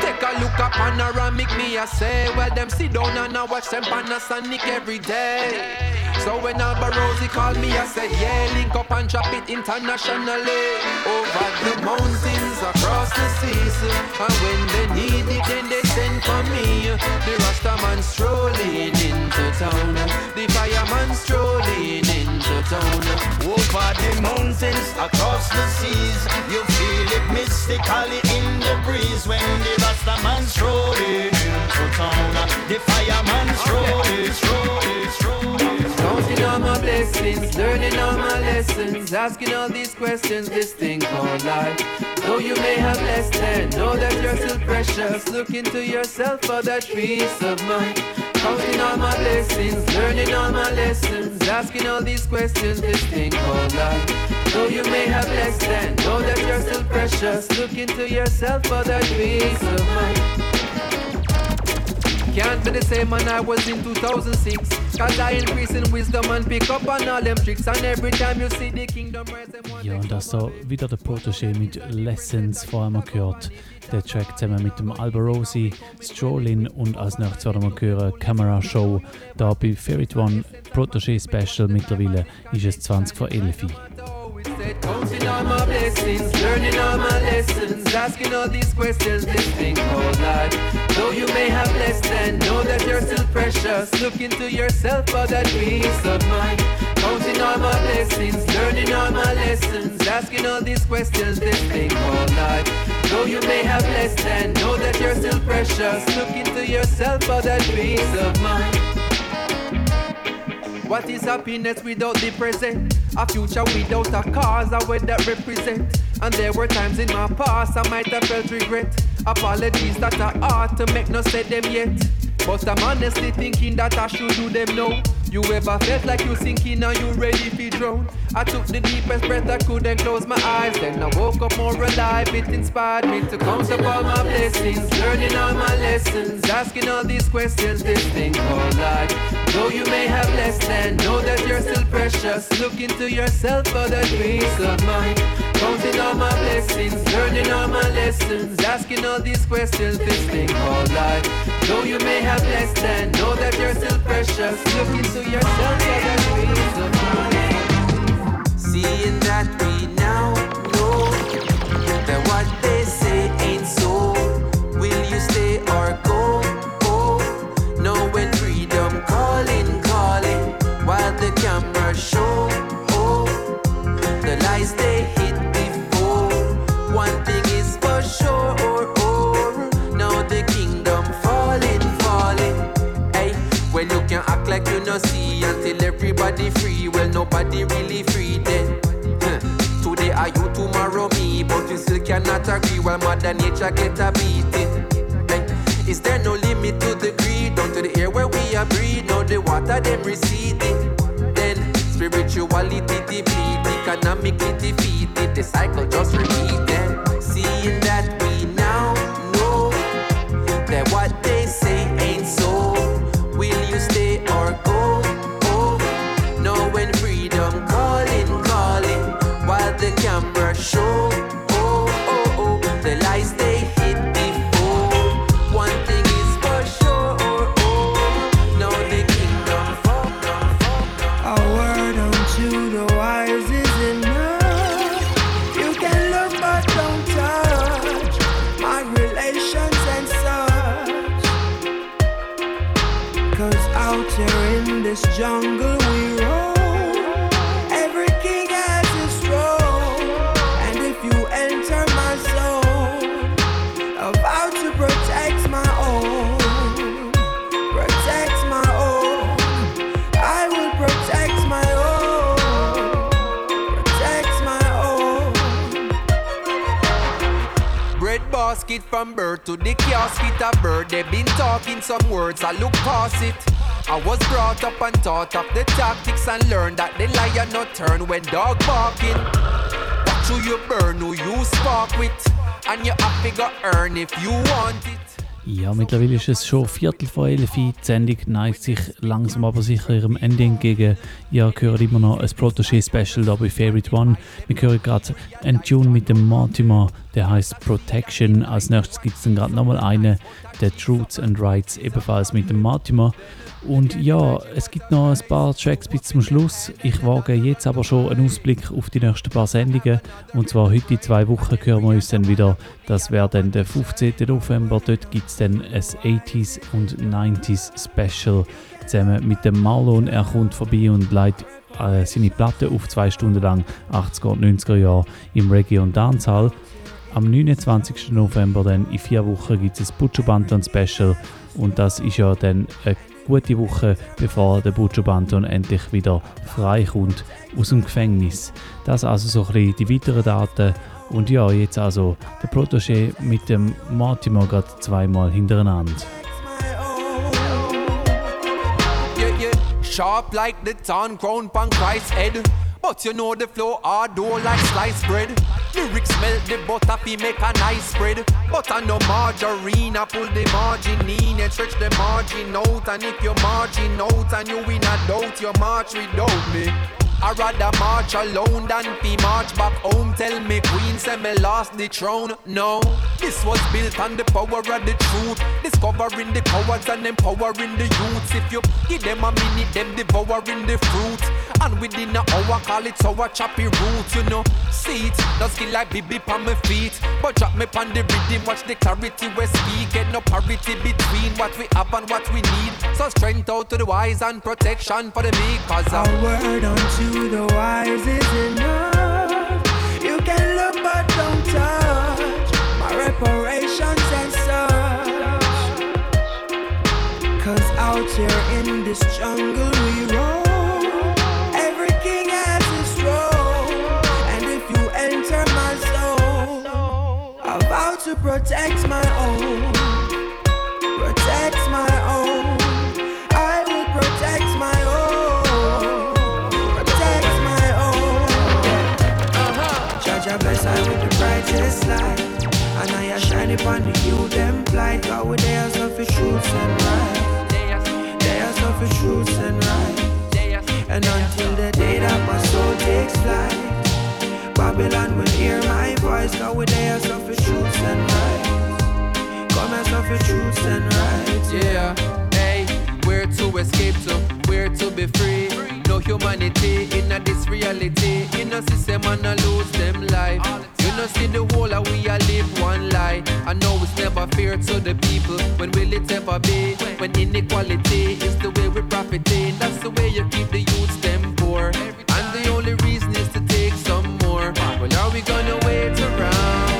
Take a look at panoramic, me I say, well them sit down and I watch them Panasonic every day. So when Alborosie call me, I say, yeah, link up and drop it internationally. Over the mountains, across the seas. And when they need it, then they send for me. The Rastaman strolling into town. The fireman strolling into town. Over the mountains, across the seas, you feel it mystically in the breeze when the Rastaman strolling into town. The fireman strolling, strolling, strolling. Counting all my blessings, learning all my lessons, asking all these questions, this thing called life. Though you may have less than, know that you're still precious. Look into yourself for that peace of mind. Counting all my blessings, learning all my lessons, asking all these questions, this thing called life. Though you may have less than, know that you're still precious. Look into yourself for that peace of mind. Can't be the same man I was in 2006. Cause I increase in wisdom and pick up on all them tricks. And every time you see the kingdom rise, them one Ja, und das da wieder der Protoje mit Lessons vor allem gehört. Der Track zusammen mit dem Alborosie, Strollin und als nächstes werden wir hören Camera Show. Da bei Ferrit One Protoje Special mittlerweile ist es 20 vor 11 Uhr. Said, counting all my blessings, learning all my lessons, asking all these questions, this thing called life. Though you may have less than, know that you're still precious. Look into yourself for that peace of mind. Counting all my blessings, learning all my lessons, asking all these questions, this thing called life. Though you may have less than, know that you're still precious. Look into yourself for that peace of mind. What is happiness without the present? A future without a cause, a word that represent. And there were times in my past I might have felt regret. Apologies that I ought to make no said them yet. But I'm honestly thinking that I should do them now. You ever felt like you sinking and you ready to drown? I took the deepest breath I could and closed my eyes. Then I woke up more alive. It inspired me to count up all my blessings, learning all my lessons, asking all these questions. This thing called life. Though you may have less than, know that you're still precious. Look into yourself for that peace of mind. Counting all my blessings, learning all my lessons, asking all these questions. This thing called life. Though you may have less than, know that you're still precious. Look into yourself for that peace of mind. Seeing that we everybody free. Well, nobody really free then. Today are you, tomorrow me, but you still cannot agree while Mother Nature get a beating. Is there no limit to the greed? Down to the air where we are breathe, now the water them receding. Then spirituality deplete, economically defeated, the cycle just repeated. To the casket of bird. They been talking some words, I look past it. I was brought up and taught of the tactics and learned that the lion not turn when dog barking. Watch who you burn, who you spark with, and you have to earn if you want it. Ja, mittlerweile ist es schon Viertel vor elf. Die Sendung neigt sich langsam aber sicher ihrem Ende entgegen. Ihr hört immer noch ein Protégé-Special da bei Favorite One. Wir hören gerade einen Tune mit dem Mortimer, der heißt Protection. Als nächstes gibt es dann gerade nochmal einen, der Truths and Rights, ebenfalls mit dem Mortimer. Und ja, es gibt noch ein paar Tracks bis zum Schluss. Ich wage jetzt aber schon einen Ausblick auf die nächsten paar Sendungen. Und zwar heute in zwei Wochen hören wir uns dann wieder. Das wäre dann der 15. November. Dort gibt es dann ein 80s und 90s Special zusammen mit dem Marlon. Er kommt vorbei und leitet äh, seine Platte auf zwei Stunden lang 80er und 90er Jahre im Reggae und Dancehall. Am 29. November dann in vier Wochen gibt es ein Butcher Banton Special und das ist ja dann eine gute Woche, bevor der Butcher Banton endlich wieder frei kommt aus dem Gefängnis. Das also so ein bisschen die weiteren Daten und ja, jetzt also der Protégé mit dem Mortimer gerade zweimal hintereinander. Sharp like the ton grown punk Christ's head. But you know the flow hard though like sliced bread. Lyrics melt the butter fi make a nice spread. But I no margarine, I pull the margin in and stretch the margin out. And if you margin out and you win a doubt, you march without me. I rather march alone than be march back home. Tell me queen say me lost the throne. No, this was built on the power of the truth. Discovering the cowards and empowering the youths. If you give them a minute, them devouring the fruit. And within an hour, call it sour choppy root. You know, see it, no skill like BB on my feet. But drop me on the rhythm, watch the clarity we speak. Get no parity between what we have and what we need. So strength out to the wise and protection for the meek. Cause A word unto the wise is enough. You can look but don't touch my reparations and such. Cause out here in this jungle we roam. Protect my own. Protect my own. I will protect my own. Protect my own. Judge, I bless I with the brightest light. And I shine upon the you them blind. God, with they are suffer truths and right. They are suffer truths and right. And until the day that my soul takes flight, Babylon will hear my voice. God, with they are suffer truths and right. Come and suffer truths and right. Yeah, hey, where to escape to, where to be free. No humanity in a this reality. In a system and I lose them life. You know see the whole of we a live one lie. I know it's never fair to the people. When will it ever be? When inequality is the way we profiting. That's the way you keep the youths them poor. And the only reason we gonna wait around?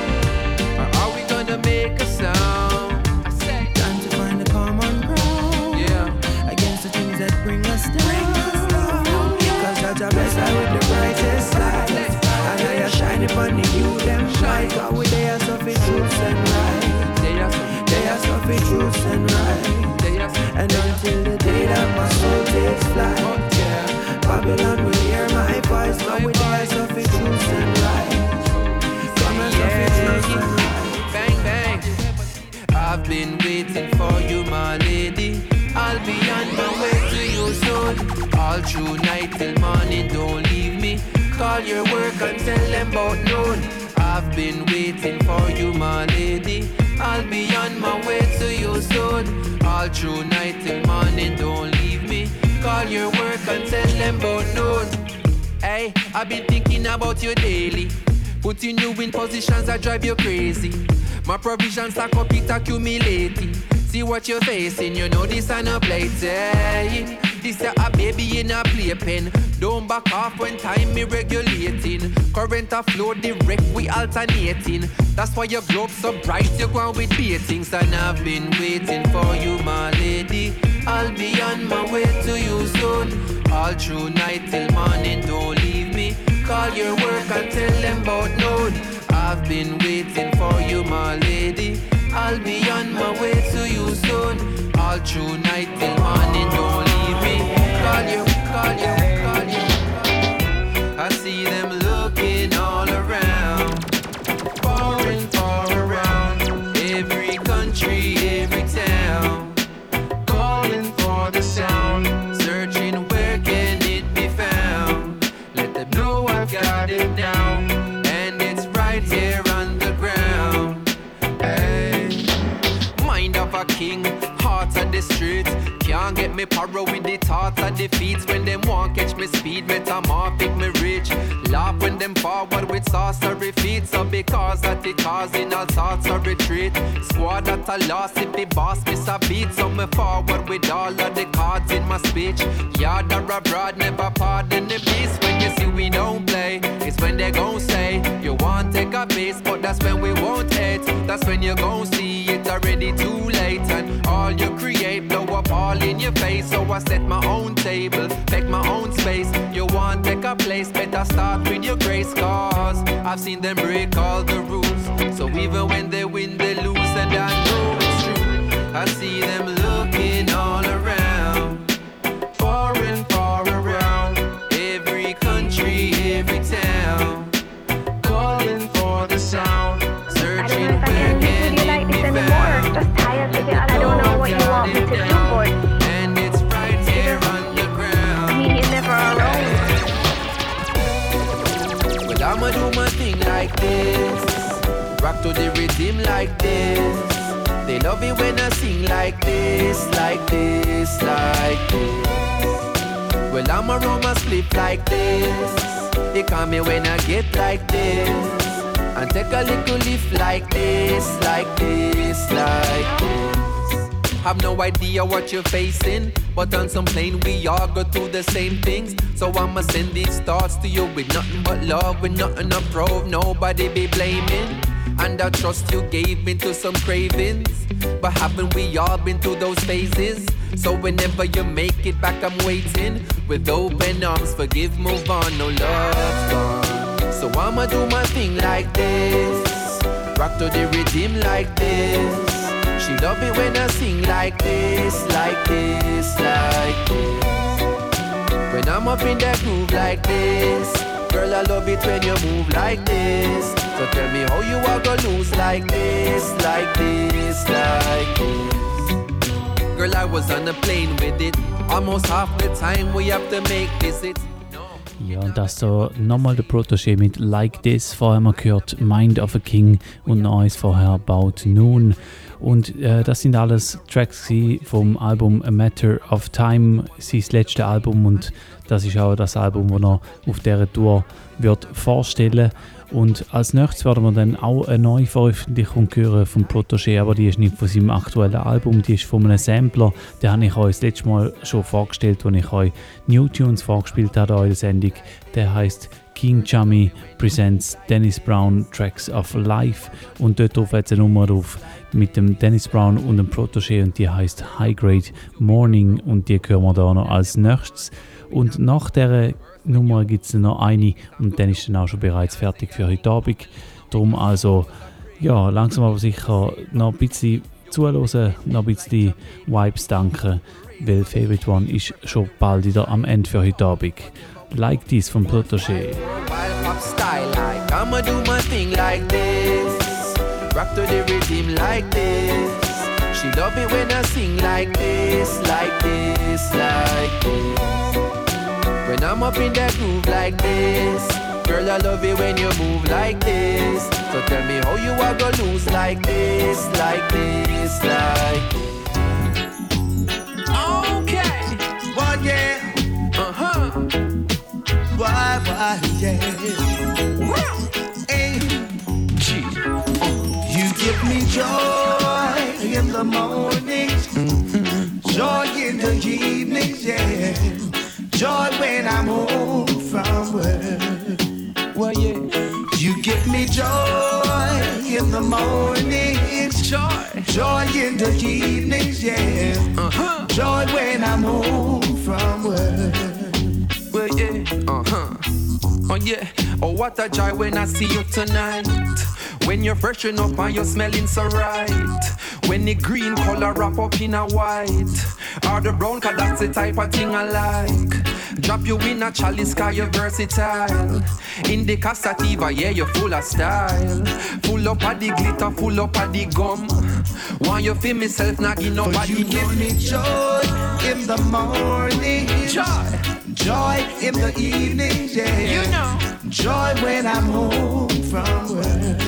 Or are we gonna make a sound? Time to find a common ground. Yeah. Against the things that bring us down. Bring Cause Judge I bless I with the brightest light. And I a shine upon the you them shine. God with they are suffer truths and right. They are suffer truths and right. And until the day that my soul takes flight. Oh, Babylon will I've been waiting for you, my lady. I'll be on my way to you soon. All through night till morning, don't leave me. Call your work and tell them about noon. I've been waiting for you, my lady. I'll be on my way to you soon. All through night till morning, don't leave me. Call your work and tell them about noon. Hey, I've been thinking about you daily. Putting you in positions that drive you crazy. My provisions stack up, it accumulating. See what you're facing, you know this ain't a plaything. Eh? This a a baby in a playpen. Don't back off when time me regulating. Current a flow direct, we alternating. That's why your globe so bright, you're going with beatings. And I've been waiting for you, my lady. I'll be on my way to you soon. All through night till morning, don't leave. Call your work and tell them about noon. I've been waiting for you, my lady. I'll be on my way to you soon. All through night till morning, don't leave me. Call you, call you, call you. I see them me speed, metamorphic me rich. Laugh when them forward with sorcery feet. So because that it causing all sorts of retreat. Squad that I lost if the boss miss a beat. So me forward with all of the cards in my speech. Yard or abroad, never pardon the beast. When you see we don't play, it's when they gon' say you want take a piece, but that's when we won't hate. That's when you gon' see it already too late. And all you create blow up all in your face. So I set my own table, space. You want take a place, better start with your grace. Cause I've seen them break all the rules. So even when they win, to the rhythm like this. They love it when I sing like this, like this, like this. Well, I'ma roll my sleep like this. They call me when I get like this. And take a little lift like this, like this, like this. Have no idea what you're facing, but on some plane we all go through the same things. So I'ma send these thoughts to you with nothing but love, with nothing to prove, nobody be blaming. And I trust you gave me to some cravings, but haven't we all been through those phases? So whenever you make it back, I'm waiting with open arms. Forgive, move on, no love's gone. So I'ma do my thing like this, rock to the rhythm like this. She love it when I sing like this, like this, like this. When I'm up in that groove like this, girl, I love it when you move like this. So tell me how you are gonna lose like this, like this, like this. Girl, I was on a plane with it. Almost half the time we have to make visits. Ja, und das so nochmal der Protégé mit Like This. Vorher haben wir gehört Mind of a King und Neues vorher About Noon. Und äh, das sind alles Tracks vom Album A Matter of Time, sein letztes Album. Und das ist auch das Album, das er auf dieser Tour wird vorstellen Und als nächstes werden wir dann auch eine neue Veröffentlichung hören vom Protégé, aber die ist nicht von seinem aktuellen Album, die ist von einem Sampler. Den habe ich euch das letzte Mal schon vorgestellt, als ich euch New Tunes vorgespielt habe in der Sendung. Der heißt King Chummy Presents Dennis Brown Tracks of Life und dort drauf hat eine Nummer drauf mit dem Dennis Brown und dem Protégé und die heißt High Grade Morning und die hören wir da noch als nächstes. Und nach dieser Nummer gibt es noch eine und dann ist dann auch schon bereits fertig für heute Abend. Darum also, ja, langsam aber sicher noch ein bisschen zuhören, noch ein bisschen Vibes danken, weil Favorite One ist schon bald wieder am Ende für heute Abend. Like dies vom Protégé. This. Rock to the rhythm like this. She love it when I sing like this, like this, like this. When I'm up in that groove like this. Girl, I love it when you move like this. So tell me how you are gonna lose like this, like this, like Okay. Well, yeah. Uh-huh. Why, why, yeah. Hey. You give me joy in the mornings, joy in the evenings, yeah. Joy when I'm home from work. Well, yeah. You give me joy in the mornings, joy, joy in the evenings, yeah. Uh-huh. Joy when I'm home from work. Well, yeah, uh huh. Oh, yeah. Oh, what a joy when I see you tonight. When you're freshen up and you're smelling so right. When the green color wrap up in a white. Or the brown, cause that's the type of thing I like. Drop you in a chalice, cause you're versatile. In the Casativa, yeah, you're full of style. Full up of the glitter, full up of the gum. Want you feel myself, not give nobody You give me joy in the morning, Joy. joy in the evening, yeah. You know. Joy when I'm home from work.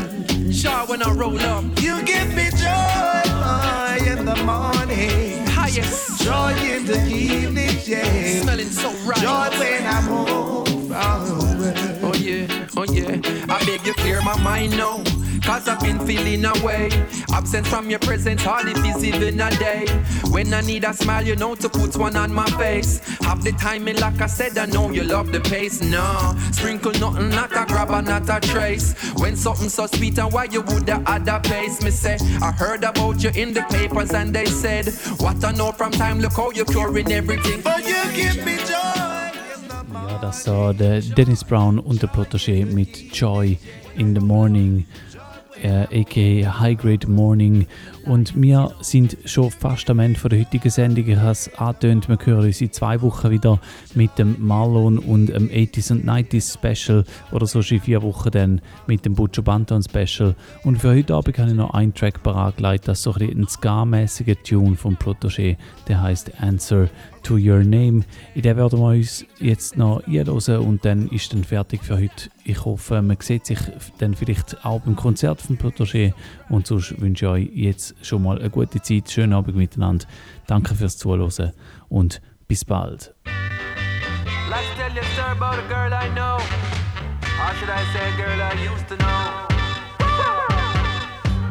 When I roll up. You give me joy in the morning, yes. Joy in the evening, yeah. Smelling so right. Joy when I'm home. Oh yeah, oh yeah. I beg you clear my mind now. Cause I've been feeling away. Absent from your presence, hard if even a day. When I need a smile, you know to put one on my face. Have the timing, like I said, I know you love the pace. Nah, sprinkle nothing, not a grabber, not a trace. When something so sweet, and why you would add a pace? Me say, I heard about you in the papers, and they said, What I know from time, look how you're curing everything. Oh, you give me joy. Ja, das war der Dennis Brown und der Protoje mit Joy in the Morning, Uh, äh, aka High Grade Morning. Und wir sind schon fast am Ende von der heutigen Sendung. Ich habe es angetönt, wir hören uns in zwei Wochen wieder mit dem Marlon und dem 80s und 90s Special oder so in vier Wochen dann mit dem Butcher Banton Special. Und für heute Abend habe ich noch einen Track bereitgelegt, das ist so ein, ein ska-mäßiger Tune vom Protégé, der heißt Answer to Your Name. In den werden wir uns jetzt noch einhören und dann ist dann fertig für heute. Ich hoffe, man sieht sich dann vielleicht auch beim Konzert vom Protégé und sonst wünsche ich euch jetzt schon mal eine gute Zeit, schönen Abend miteinander. Danke fürs Zuhören und bis bald. Let's tell you a story about a girl I know. Or should I say a girl I used to know?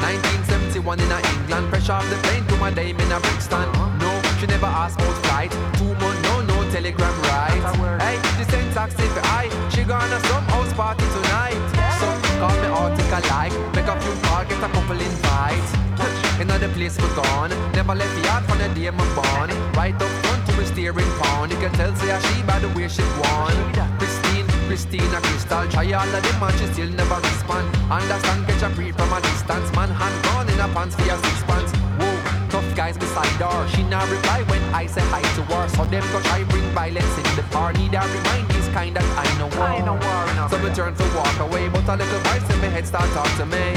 1971 in England, fresh off the plane to my dame in a Brixton. No, she never asked about flight. Two months, no, no telegram ride. Hey, this ain't taxi for I. She gonna some house party tonight. So call me article like, make a few call, get a couple invites. Another place we gone, never left the yard from the day I'm born. Right up front to my steering pound, you can tell say she by the way she won. Christine, Christina, Crystal, try all of them and she still never respond. Understand, catch a breathe from a distance, man hand gone in a pants for your six pants. Whoa, tough guys beside her, she not reply when I say hi to her. So them go try bring violence in the bar, need a remind this kind that I know war. I know war So me turn to walk away, but a little voice in my head start talk to me.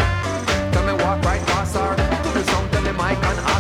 Tell me walk right past her, to the sound,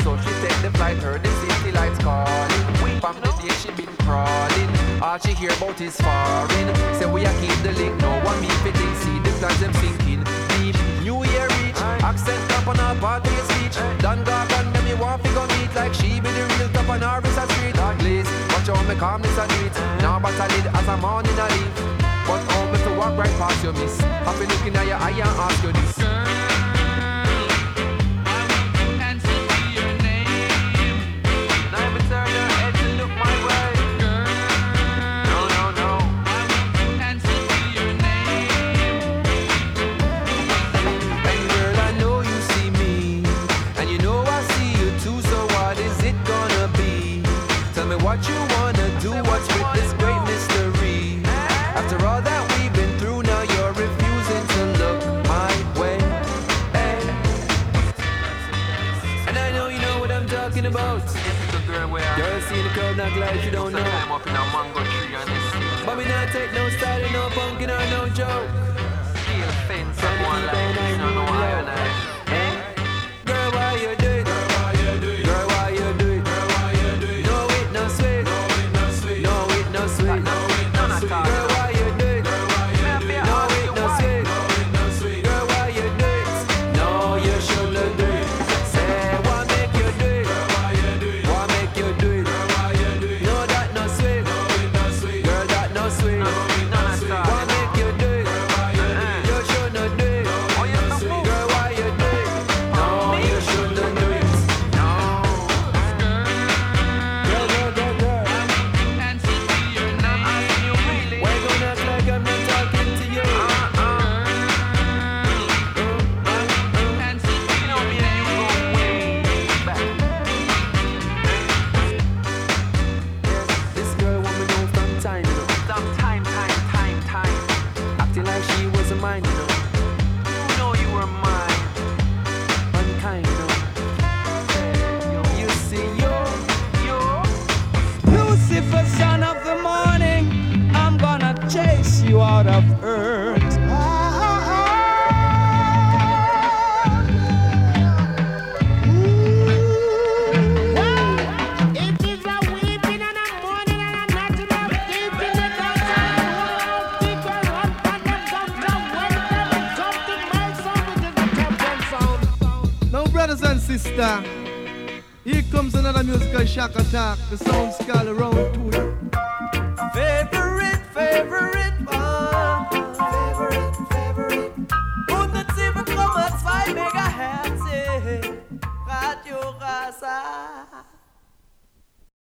so she take the flight. Heard the city lights calling. From the day she been crawling, all she hear about is foreign. Say we a keep the link, no one me fitting. See the plans them sinking deep. New year reach, accent up on her party speech. Done gargan, them me want go meet like she be the real top on her is a street. Please, watch how me calmness a do. Now but I lead as a morning I leave. But me to walk right past your miss. Happy looking at your eye and ask you this. Now see the crowd not glad you don't know. Up in a mango tree and it's But me not take no style, no pumpkin or no joke. steel fence. One like this, no, no, know